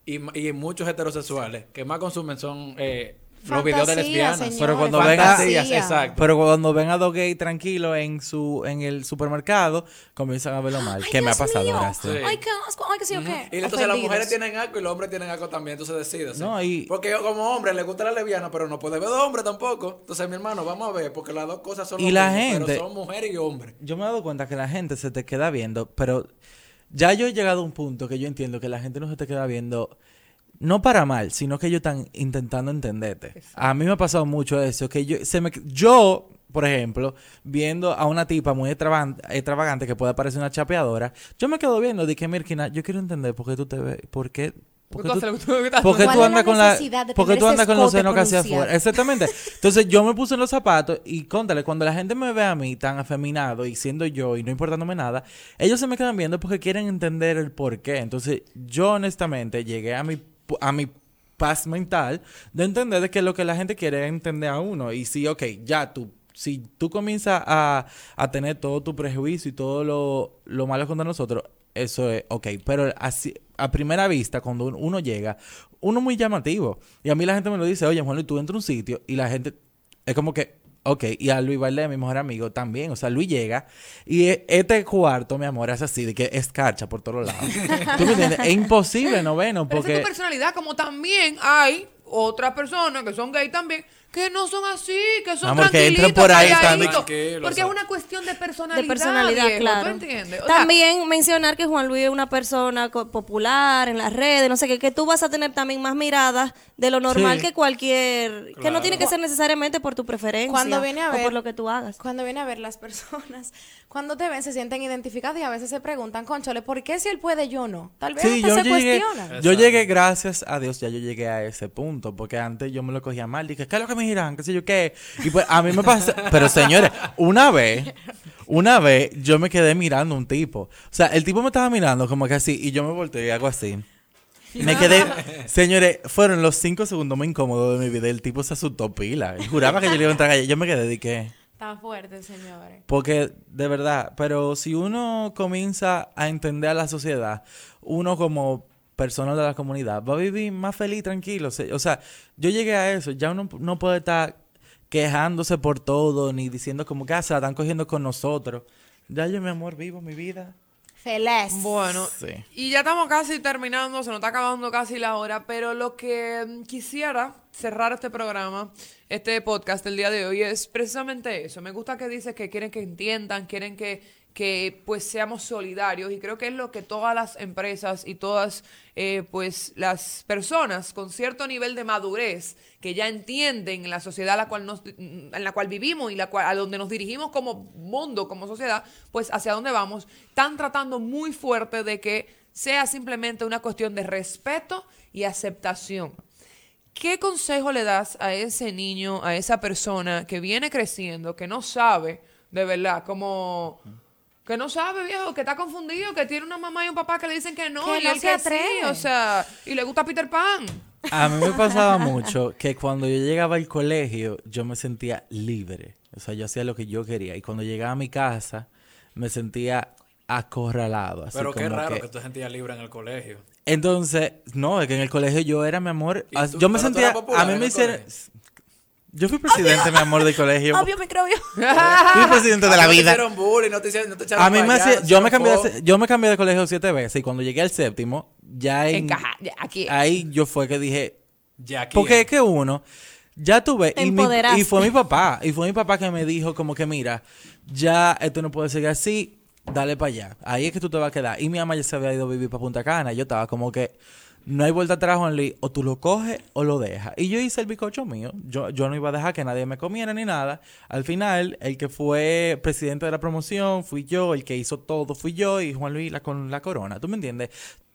Speaker 5: y, y muchos heterosexuales que más consumen son eh, los videos de lesbianas.
Speaker 4: Pero cuando ven a-
Speaker 5: exacto.
Speaker 4: Pero cuando ven a dos gays tranquilos en su en el supermercado, comienzan a verlo mal.
Speaker 2: Ay,
Speaker 4: ¿Qué me ha pasado,
Speaker 2: mío.
Speaker 4: gracias?
Speaker 5: Sí.
Speaker 2: Ay, qué asco. Ay, qué sí o qué.
Speaker 5: Y entonces las mujeres tienen asco y los hombres tienen asco también, entonces deciden.
Speaker 4: No, y-
Speaker 5: Porque yo como hombre le gusta la lesbiana, pero no puede ver dos hombres tampoco. Entonces, mi hermano, vamos a ver, porque las dos cosas son
Speaker 4: Y la gente-
Speaker 5: pero son mujer y hombre.
Speaker 4: Yo me he dado cuenta que la gente se te queda viendo, pero ya yo he llegado a un punto que yo entiendo que la gente no se te queda viendo no para mal, sino que ellos están intentando entenderte. A mí me ha pasado mucho eso, que yo, se me, yo por ejemplo, viendo a una tipa muy extravagante que puede parecer una chapeadora, yo me quedo viendo, dije, Mirkina, yo quiero entender por qué tú te ves, por qué
Speaker 1: ¿Por
Speaker 4: Porque
Speaker 1: tú
Speaker 4: tú-
Speaker 1: haces lo que tú estás
Speaker 4: ¿Por qué
Speaker 2: ¿Cuál
Speaker 4: tú
Speaker 2: es
Speaker 4: andas con la porque tú andas con los senos casi afuera? Exactamente. Entonces yo me puse en los zapatos y contale, cuando la gente me ve a mí tan afeminado y siendo yo y no importándome nada, ellos se me quedan viendo porque quieren entender el por qué. Entonces yo honestamente llegué a mi a mi paz mental de entender de que lo que la gente quiere es entender a uno y si ok, ya tú si tú comienzas a, a tener todo tu prejuicio y todo lo, lo malo contra nosotros, eso es ok. Pero así, a primera vista, cuando un- uno llega, uno es muy llamativo. Y a mí la gente me lo dice, oye, Juan tú entras a un sitio y la gente es como que, ok. Y a Luis Valdés, mi mejor amigo, también. O sea, Luis llega y e- este cuarto, mi amor, es así, de que escarcha por todos lados. [laughs] ¿Tú me entiendes? Es imposible no vernos
Speaker 1: Pero esa es
Speaker 4: porque...
Speaker 1: tu personalidad, como también hay otras personas que son gay también, que no son así, que son
Speaker 4: Amor, que entren
Speaker 1: tranquilitos,
Speaker 4: por ahí
Speaker 1: Porque es
Speaker 5: o sea.
Speaker 1: una cuestión de personalidad,
Speaker 3: de personalidad,
Speaker 1: viejo,
Speaker 3: claro.
Speaker 1: ¿tú entiendes? O sea,
Speaker 3: también mencionar que Juan Luis es una persona popular en las redes, no sé qué, que tú vas a tener también más miradas de lo normal
Speaker 4: Sí.
Speaker 3: que cualquier, que no tiene que ser necesariamente por tu preferencia
Speaker 2: Cuando viene a
Speaker 3: o
Speaker 2: ver-
Speaker 3: por lo que tú hagas.
Speaker 2: Cuando viene a ver las personas, cuando te ven se sienten identificadas y a veces se preguntan, conchole, ¿por qué si él puede yo no? Tal vez
Speaker 4: Sí,
Speaker 2: hasta
Speaker 4: yo
Speaker 2: se
Speaker 4: llegué,
Speaker 2: cuestionan.
Speaker 4: yo llegué, gracias a Dios, ya yo llegué a ese punto, porque antes yo me lo cogía mal, dije, ¿qué es lo que me giran? ¿Qué sé yo qué? Y pues a mí me pasa, pero señores, una vez, una vez yo me quedé mirando a un tipo, o sea, el tipo me estaba mirando como que así, y yo me volteé y hago así. Me quedé, señores, fueron los cinco segundos más incómodos de mi vida. El tipo se asustó pila. y Juraba que yo le iba a entrar a Yo me quedé de que.
Speaker 2: Está fuerte, señores.
Speaker 4: Porque, de verdad, pero si uno comienza a entender a la sociedad, uno como persona de la comunidad va a vivir más feliz, tranquilo. O sea, yo llegué a eso, ya uno no puede estar quejándose por todo, ni diciendo como que ah, se la están cogiendo con nosotros. Ya yo, mi amor, vivo mi vida.
Speaker 2: Feliz.
Speaker 1: Bueno,
Speaker 4: Sí.
Speaker 1: y ya estamos casi terminando, se nos está acabando casi la hora, pero lo que mm, quisiera cerrar este programa, este podcast del día de hoy es precisamente eso. Me gusta que dices que quieren que entiendan, quieren que, que pues seamos solidarios y creo que es lo que todas las empresas y todas eh, pues las personas con cierto nivel de madurez que ya entienden la sociedad a la cual nos, en la cual vivimos y la cual, a donde nos dirigimos como mundo, como sociedad, pues hacia dónde vamos, están tratando muy fuerte de que sea simplemente una cuestión de respeto y aceptación. ¿Qué consejo le das a ese niño, a esa persona que viene creciendo, que no sabe, de verdad, como... Que no sabe, viejo, que está confundido, que tiene una mamá y un papá que le dicen que no,
Speaker 2: Que
Speaker 1: y
Speaker 2: no
Speaker 1: él
Speaker 2: se
Speaker 1: que
Speaker 2: atreve.
Speaker 1: sí, o sea, y le gusta Peter Pan.
Speaker 4: A mí me pasaba mucho que cuando yo llegaba al colegio, yo me sentía libre. O sea, yo hacía lo que yo quería. Y cuando llegaba a mi casa, me sentía acorralado. Así
Speaker 5: Pero qué
Speaker 4: como
Speaker 5: raro
Speaker 4: que-
Speaker 5: que tú sentías libre en el colegio.
Speaker 4: Entonces, no, es que en el colegio yo era mi amor.
Speaker 5: ¿Y
Speaker 4: ah,
Speaker 5: tú-
Speaker 4: Yo me sentía. A mí me hicieron.
Speaker 5: colegio?
Speaker 4: Yo fui presidente, mi amor, del colegio.
Speaker 2: Obvio microbio.
Speaker 4: Fui presidente de la
Speaker 5: no te
Speaker 4: vida.
Speaker 5: hicieron bullying, no te, hicieron- no te echaron
Speaker 4: A mí me
Speaker 5: para allá,
Speaker 4: hacía,
Speaker 5: no te
Speaker 4: yo me cambié, de, se- yo me cambié de colegio siete veces y cuando llegué al séptimo, ya en,
Speaker 1: Encaja, ya, aquí.
Speaker 4: ahí yo fue que dije,
Speaker 5: Ya aquí.
Speaker 4: porque es que uno, ya tuve,
Speaker 3: Te
Speaker 4: y, mi-
Speaker 3: empoderaste.
Speaker 4: y fue mi papá, y fue mi papá que me dijo como que mira, ya esto no puede seguir así, dale para allá, ahí es que tú te vas a quedar. Y mi mamá ya se había ido a vivir para Punta Cana, y yo estaba como que, no hay vuelta atrás, Juan Lee, o tú lo coges o lo dejas. Y yo hice el bicocho mío, yo, yo no iba a dejar que nadie me comiera ni nada. Al final, el que fue presidente de la promoción fui yo, el que hizo todo fui yo, y Juan Luis la, con la corona, ¿tú me entiendes?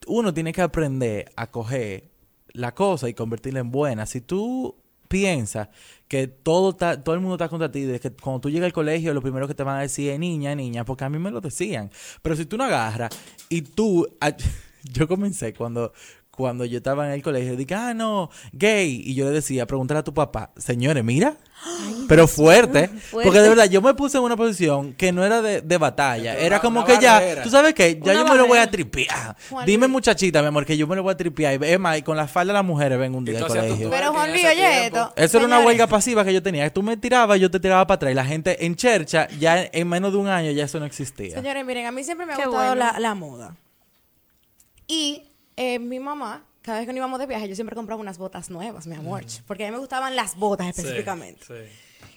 Speaker 4: Uno tiene que aprender a coger la cosa y convertirla en buena. Si tú piensas que todo todo el mundo está contra ti, que cuando tú llegas al colegio lo primero que te van a decir es niña, niña, porque a mí me lo decían. Pero si tú no agarras y tú, [laughs] yo comencé cuando cuando yo estaba en el colegio, dije, ah, no, gay. Y yo le decía, pregúntale a tu papá, señores, mira, pero fuerte,
Speaker 3: fuerte.
Speaker 4: Porque de verdad, yo me puse en una posición que no era de, de batalla.
Speaker 5: Era una-
Speaker 4: como
Speaker 5: una
Speaker 4: que ya,
Speaker 5: barrera.
Speaker 4: tú sabes qué, ya
Speaker 3: Una
Speaker 4: yo me lo voy a
Speaker 3: barrera.
Speaker 4: tripear.
Speaker 2: Juan
Speaker 4: Dime,
Speaker 2: Luis.
Speaker 4: muchachita, mi amor, que yo me lo voy a tripear. Y es más, y con la falda de las mujeres ven un día al colegio.
Speaker 2: Pero, Juan Luis, oye esto.
Speaker 4: Eso era una
Speaker 2: Señores,
Speaker 4: huelga pasiva que yo tenía. Tú me tirabas, yo te tiraba para atrás. Y la gente en chercha, ya en menos de un año, ya eso no existía.
Speaker 2: Señores, miren, a mí siempre me ha
Speaker 3: Qué
Speaker 2: gustado
Speaker 3: bueno.
Speaker 2: la, la moda. Y eh, mi mamá, cada vez que nos íbamos de viaje, yo siempre compraba unas botas nuevas, mi amor. Porque a mí me gustaban las botas
Speaker 5: Sí,
Speaker 2: específicamente.
Speaker 5: sí.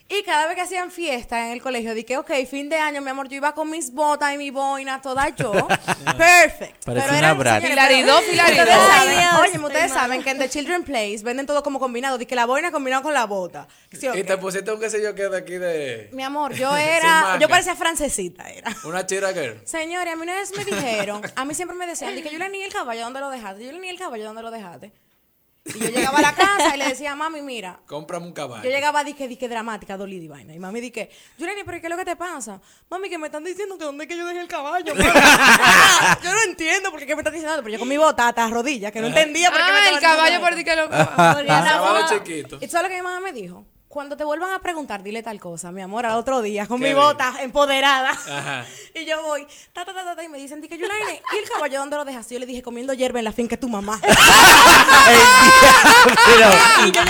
Speaker 2: Y cada vez que hacían fiesta en el colegio, dije, ok, fin de año, mi amor, yo iba con mis botas y mi boina, toda yo. [laughs] Perfect.
Speaker 4: Parece
Speaker 2: Pero
Speaker 4: una
Speaker 2: eran- señores,
Speaker 1: Filaridó.
Speaker 2: Ustedes saben, oye, ustedes
Speaker 3: mal.
Speaker 2: saben que en The Children Place venden todo como combinado. Dije, la boina combinado con la bota. Sí.
Speaker 5: Y te pusiste un qué sé yo que de aquí de...
Speaker 2: Mi amor, yo [laughs] era, yo parecía francesita, era.
Speaker 5: Una chira girl.
Speaker 2: Señores, a mí una vez me dijeron, a mí siempre me decían, que yo le ni el caballo, ¿dónde lo dejaste? Yo le ni el caballo, ¿dónde lo dejaste? Y yo llegaba a la casa y le decía, mami, mira,
Speaker 5: Cómprame un caballo.
Speaker 2: yo llegaba dije, dije dramática, dolida y vaina. Y mami dije, Yuleni, pero ¿qué es lo que te pasa? Mami, que me están diciendo que dónde es que yo dejé el caballo. [laughs] yo no entiendo por qué me están diciendo, pero yo con mi bota hasta rodillas, que no entendía por qué me
Speaker 1: Ah,
Speaker 2: estaban
Speaker 1: el caballo por ti que lo... [laughs]
Speaker 3: Porque
Speaker 5: Ah,
Speaker 3: Rafa-
Speaker 5: caballo chiquito.
Speaker 2: ¿Y tú sabes lo que mi mamá me dijo? Cuando te vuelvan a preguntar, dile tal cosa, mi amor, al otro día, con
Speaker 5: ¿Qué
Speaker 2: mi
Speaker 5: dijo?
Speaker 2: bota empoderada.
Speaker 5: Ajá. [laughs]
Speaker 2: Y yo voy, ta, ta, ta, ta, ta, y me dicen, que Yulaine, ¿y el caballo dónde lo dejaste? Yo le dije, comiendo hierba en la finca de tu mamá.
Speaker 4: Pero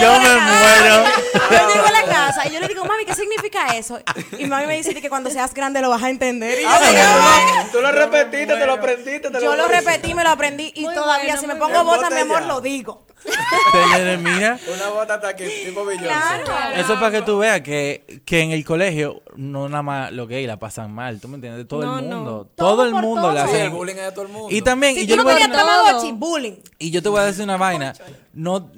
Speaker 4: yo me muero.
Speaker 2: Yo llego a la casa y yo le digo, mami, ¿qué significa eso? Y mami me dice que cuando seas grande lo vas a entender. Y yo, digo,
Speaker 5: Tú lo repetiste, te lo aprendiste, te
Speaker 2: yo lo repetí, me lo aprendí y
Speaker 3: Muy
Speaker 2: todavía
Speaker 3: bueno,
Speaker 2: si me pongo bota, mi amor, lo digo.
Speaker 4: Señores, mira.
Speaker 5: Una bota hasta aquí, tipo.
Speaker 2: Claro.
Speaker 4: Eso es para que tú veas que, que en el colegio no nada más los gays la pasan mal, ¿tú me entiendes? Todo
Speaker 3: No,
Speaker 4: el
Speaker 3: no.
Speaker 4: mundo.
Speaker 2: Todo
Speaker 4: Todo, el
Speaker 2: por
Speaker 4: mundo
Speaker 2: todo.
Speaker 4: la
Speaker 5: Sí, el bullying es de todo el mundo.
Speaker 4: Y también,
Speaker 2: Si
Speaker 4: y
Speaker 2: tú
Speaker 4: yo,
Speaker 2: no
Speaker 4: le voy a,
Speaker 2: querías
Speaker 3: Todo.
Speaker 2: Tamagotchi, bullying.
Speaker 4: y yo te voy a decir una vaina. No,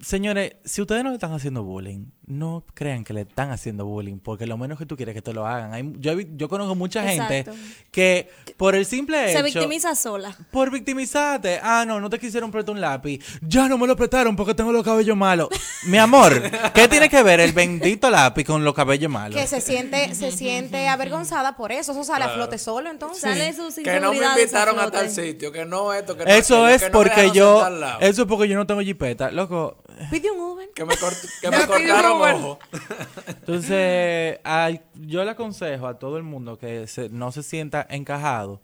Speaker 4: señores, si ustedes no le están haciendo bullying, no crean que le están haciendo bullying, porque lo menos que tú quieres es que te lo hagan. Hay, yo, yo conozco mucha gente que por el simple hecho...
Speaker 3: Se victimiza sola.
Speaker 4: Por victimizarte. Ah, no, no te quisieron prestar un lápiz. Ya no me lo prestaron porque tengo los cabellos malos. Mi amor, ¿qué tiene que ver el bendito lápiz con los cabellos malos?
Speaker 2: Que se siente, se siente avergonzada por eso. Eso sale a flote solo, entonces.
Speaker 3: Sale sus
Speaker 5: Que no me invitaron a, tal sitio, que no esto, que no
Speaker 4: Eso
Speaker 5: aquello,
Speaker 4: es
Speaker 5: que
Speaker 4: porque yo. Eso es porque yo no tengo jipeta. Loco.
Speaker 2: Pide un Uber.
Speaker 5: Que me, cort- que
Speaker 1: Me
Speaker 5: cortaron [laughs]
Speaker 4: Entonces, al- yo le aconsejo a todo el mundo que se- no se sienta encajado.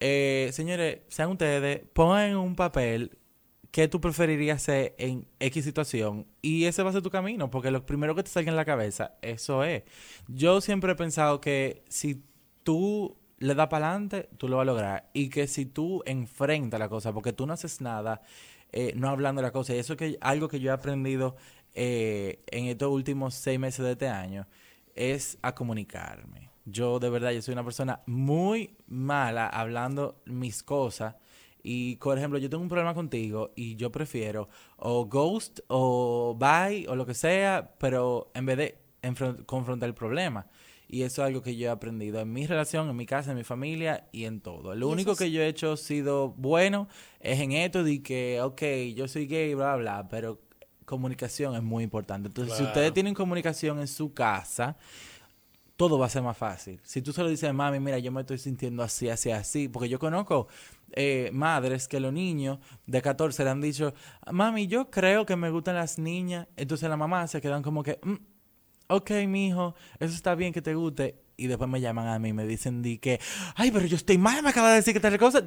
Speaker 4: Eh, señores, sean ustedes, pongan un papel qué tú preferirías hacer en X situación y ese va a ser tu camino, porque lo primero que te salga en la cabeza, eso es. Yo siempre he pensado que si tú le das para adelante, tú lo vas a lograr y que si tú enfrentas la cosa, porque tú no haces nada eh, no hablando de la cosa, y eso que algo que yo he aprendido eh, en estos últimos seis meses de este año es a comunicarme. Yo de verdad, yo soy una persona muy mala hablando mis cosas. Y, por ejemplo, yo tengo un problema contigo y yo prefiero o ghost o bye o lo que sea, pero en vez de confrontar el problema. Y eso es algo que yo he aprendido en mi relación, en mi casa, en mi familia y en todo. Lo único que yo he hecho sido bueno es en esto de que, ok, yo soy gay, bla, bla, bla, pero comunicación es muy importante. Entonces, si ustedes tienen comunicación en su casa, todo va a ser más fácil. Si tú se lo dices, mami, mira, yo me estoy sintiendo así, así, así, porque yo conozco eh, madres que los niños de 14 le han dicho, mami, yo creo que me gustan las niñas, entonces la mamá se quedan como que, "Mm, ok, mijo, eso está bien que te guste, y después me llaman a mí y me dicen di que, ay, pero yo estoy mal, me acaba de decir que tal cosa.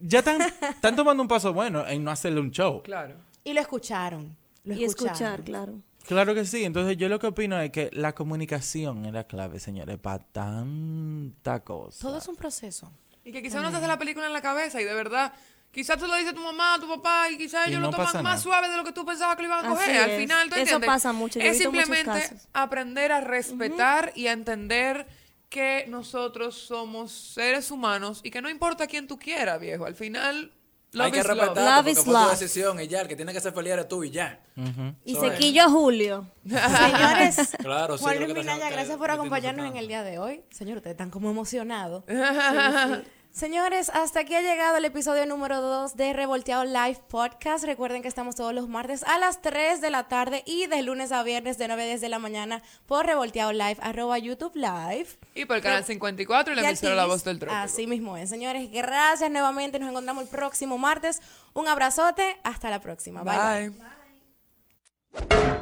Speaker 4: Ya están, están tomando un paso bueno en no hacerle un show.
Speaker 1: Claro.
Speaker 2: Y lo escucharon. Lo
Speaker 3: Y escuchar, claro.
Speaker 4: Claro que sí. Entonces yo lo que opino es que la comunicación es la clave, señores, para tanta cosa.
Speaker 2: Todo es un proceso.
Speaker 1: Y que quizás no te hace la película en la cabeza y de verdad, quizás tú lo dices a tu mamá, a tu papá y quizás ellos
Speaker 4: no
Speaker 1: lo toman más suave de lo que tú pensabas que lo iban a
Speaker 3: Así
Speaker 1: coger. Al
Speaker 3: es.
Speaker 1: final, ¿tú
Speaker 3: Eso
Speaker 1: entiendes?
Speaker 3: pasa mucho, yo he
Speaker 1: Es
Speaker 3: visto
Speaker 1: simplemente aprender a respetar y a entender que nosotros somos seres humanos y que no importa quién tú quieras, viejo. Al final, love
Speaker 5: Hay que
Speaker 1: is love.
Speaker 5: respetar
Speaker 3: Love
Speaker 5: porque fue
Speaker 3: love.
Speaker 5: tu decisión y ya, el que tiene que ser feliz eres tú y ya.
Speaker 3: Y a Julio. [laughs]
Speaker 2: Señores,
Speaker 5: Claro, sí,
Speaker 2: Juan Luis Minaya, gracias por acompañarnos en el día de hoy. Señor, ustedes están como emocionados. [laughs] Señores, hasta aquí ha llegado el episodio número 2 de Revolteado Live Podcast. Recuerden que estamos todos los martes a las 3 de la tarde y de lunes a viernes de 9 a 10 de la mañana por Revolteado Live, arroba YouTube Live.
Speaker 1: Y por el canal 54 y la emisora La. Voz del Trópico.
Speaker 2: Así mismo es. Señores, gracias nuevamente. Nos encontramos el próximo martes. Un abrazote. Hasta la próxima. bye. bye.
Speaker 1: Bye.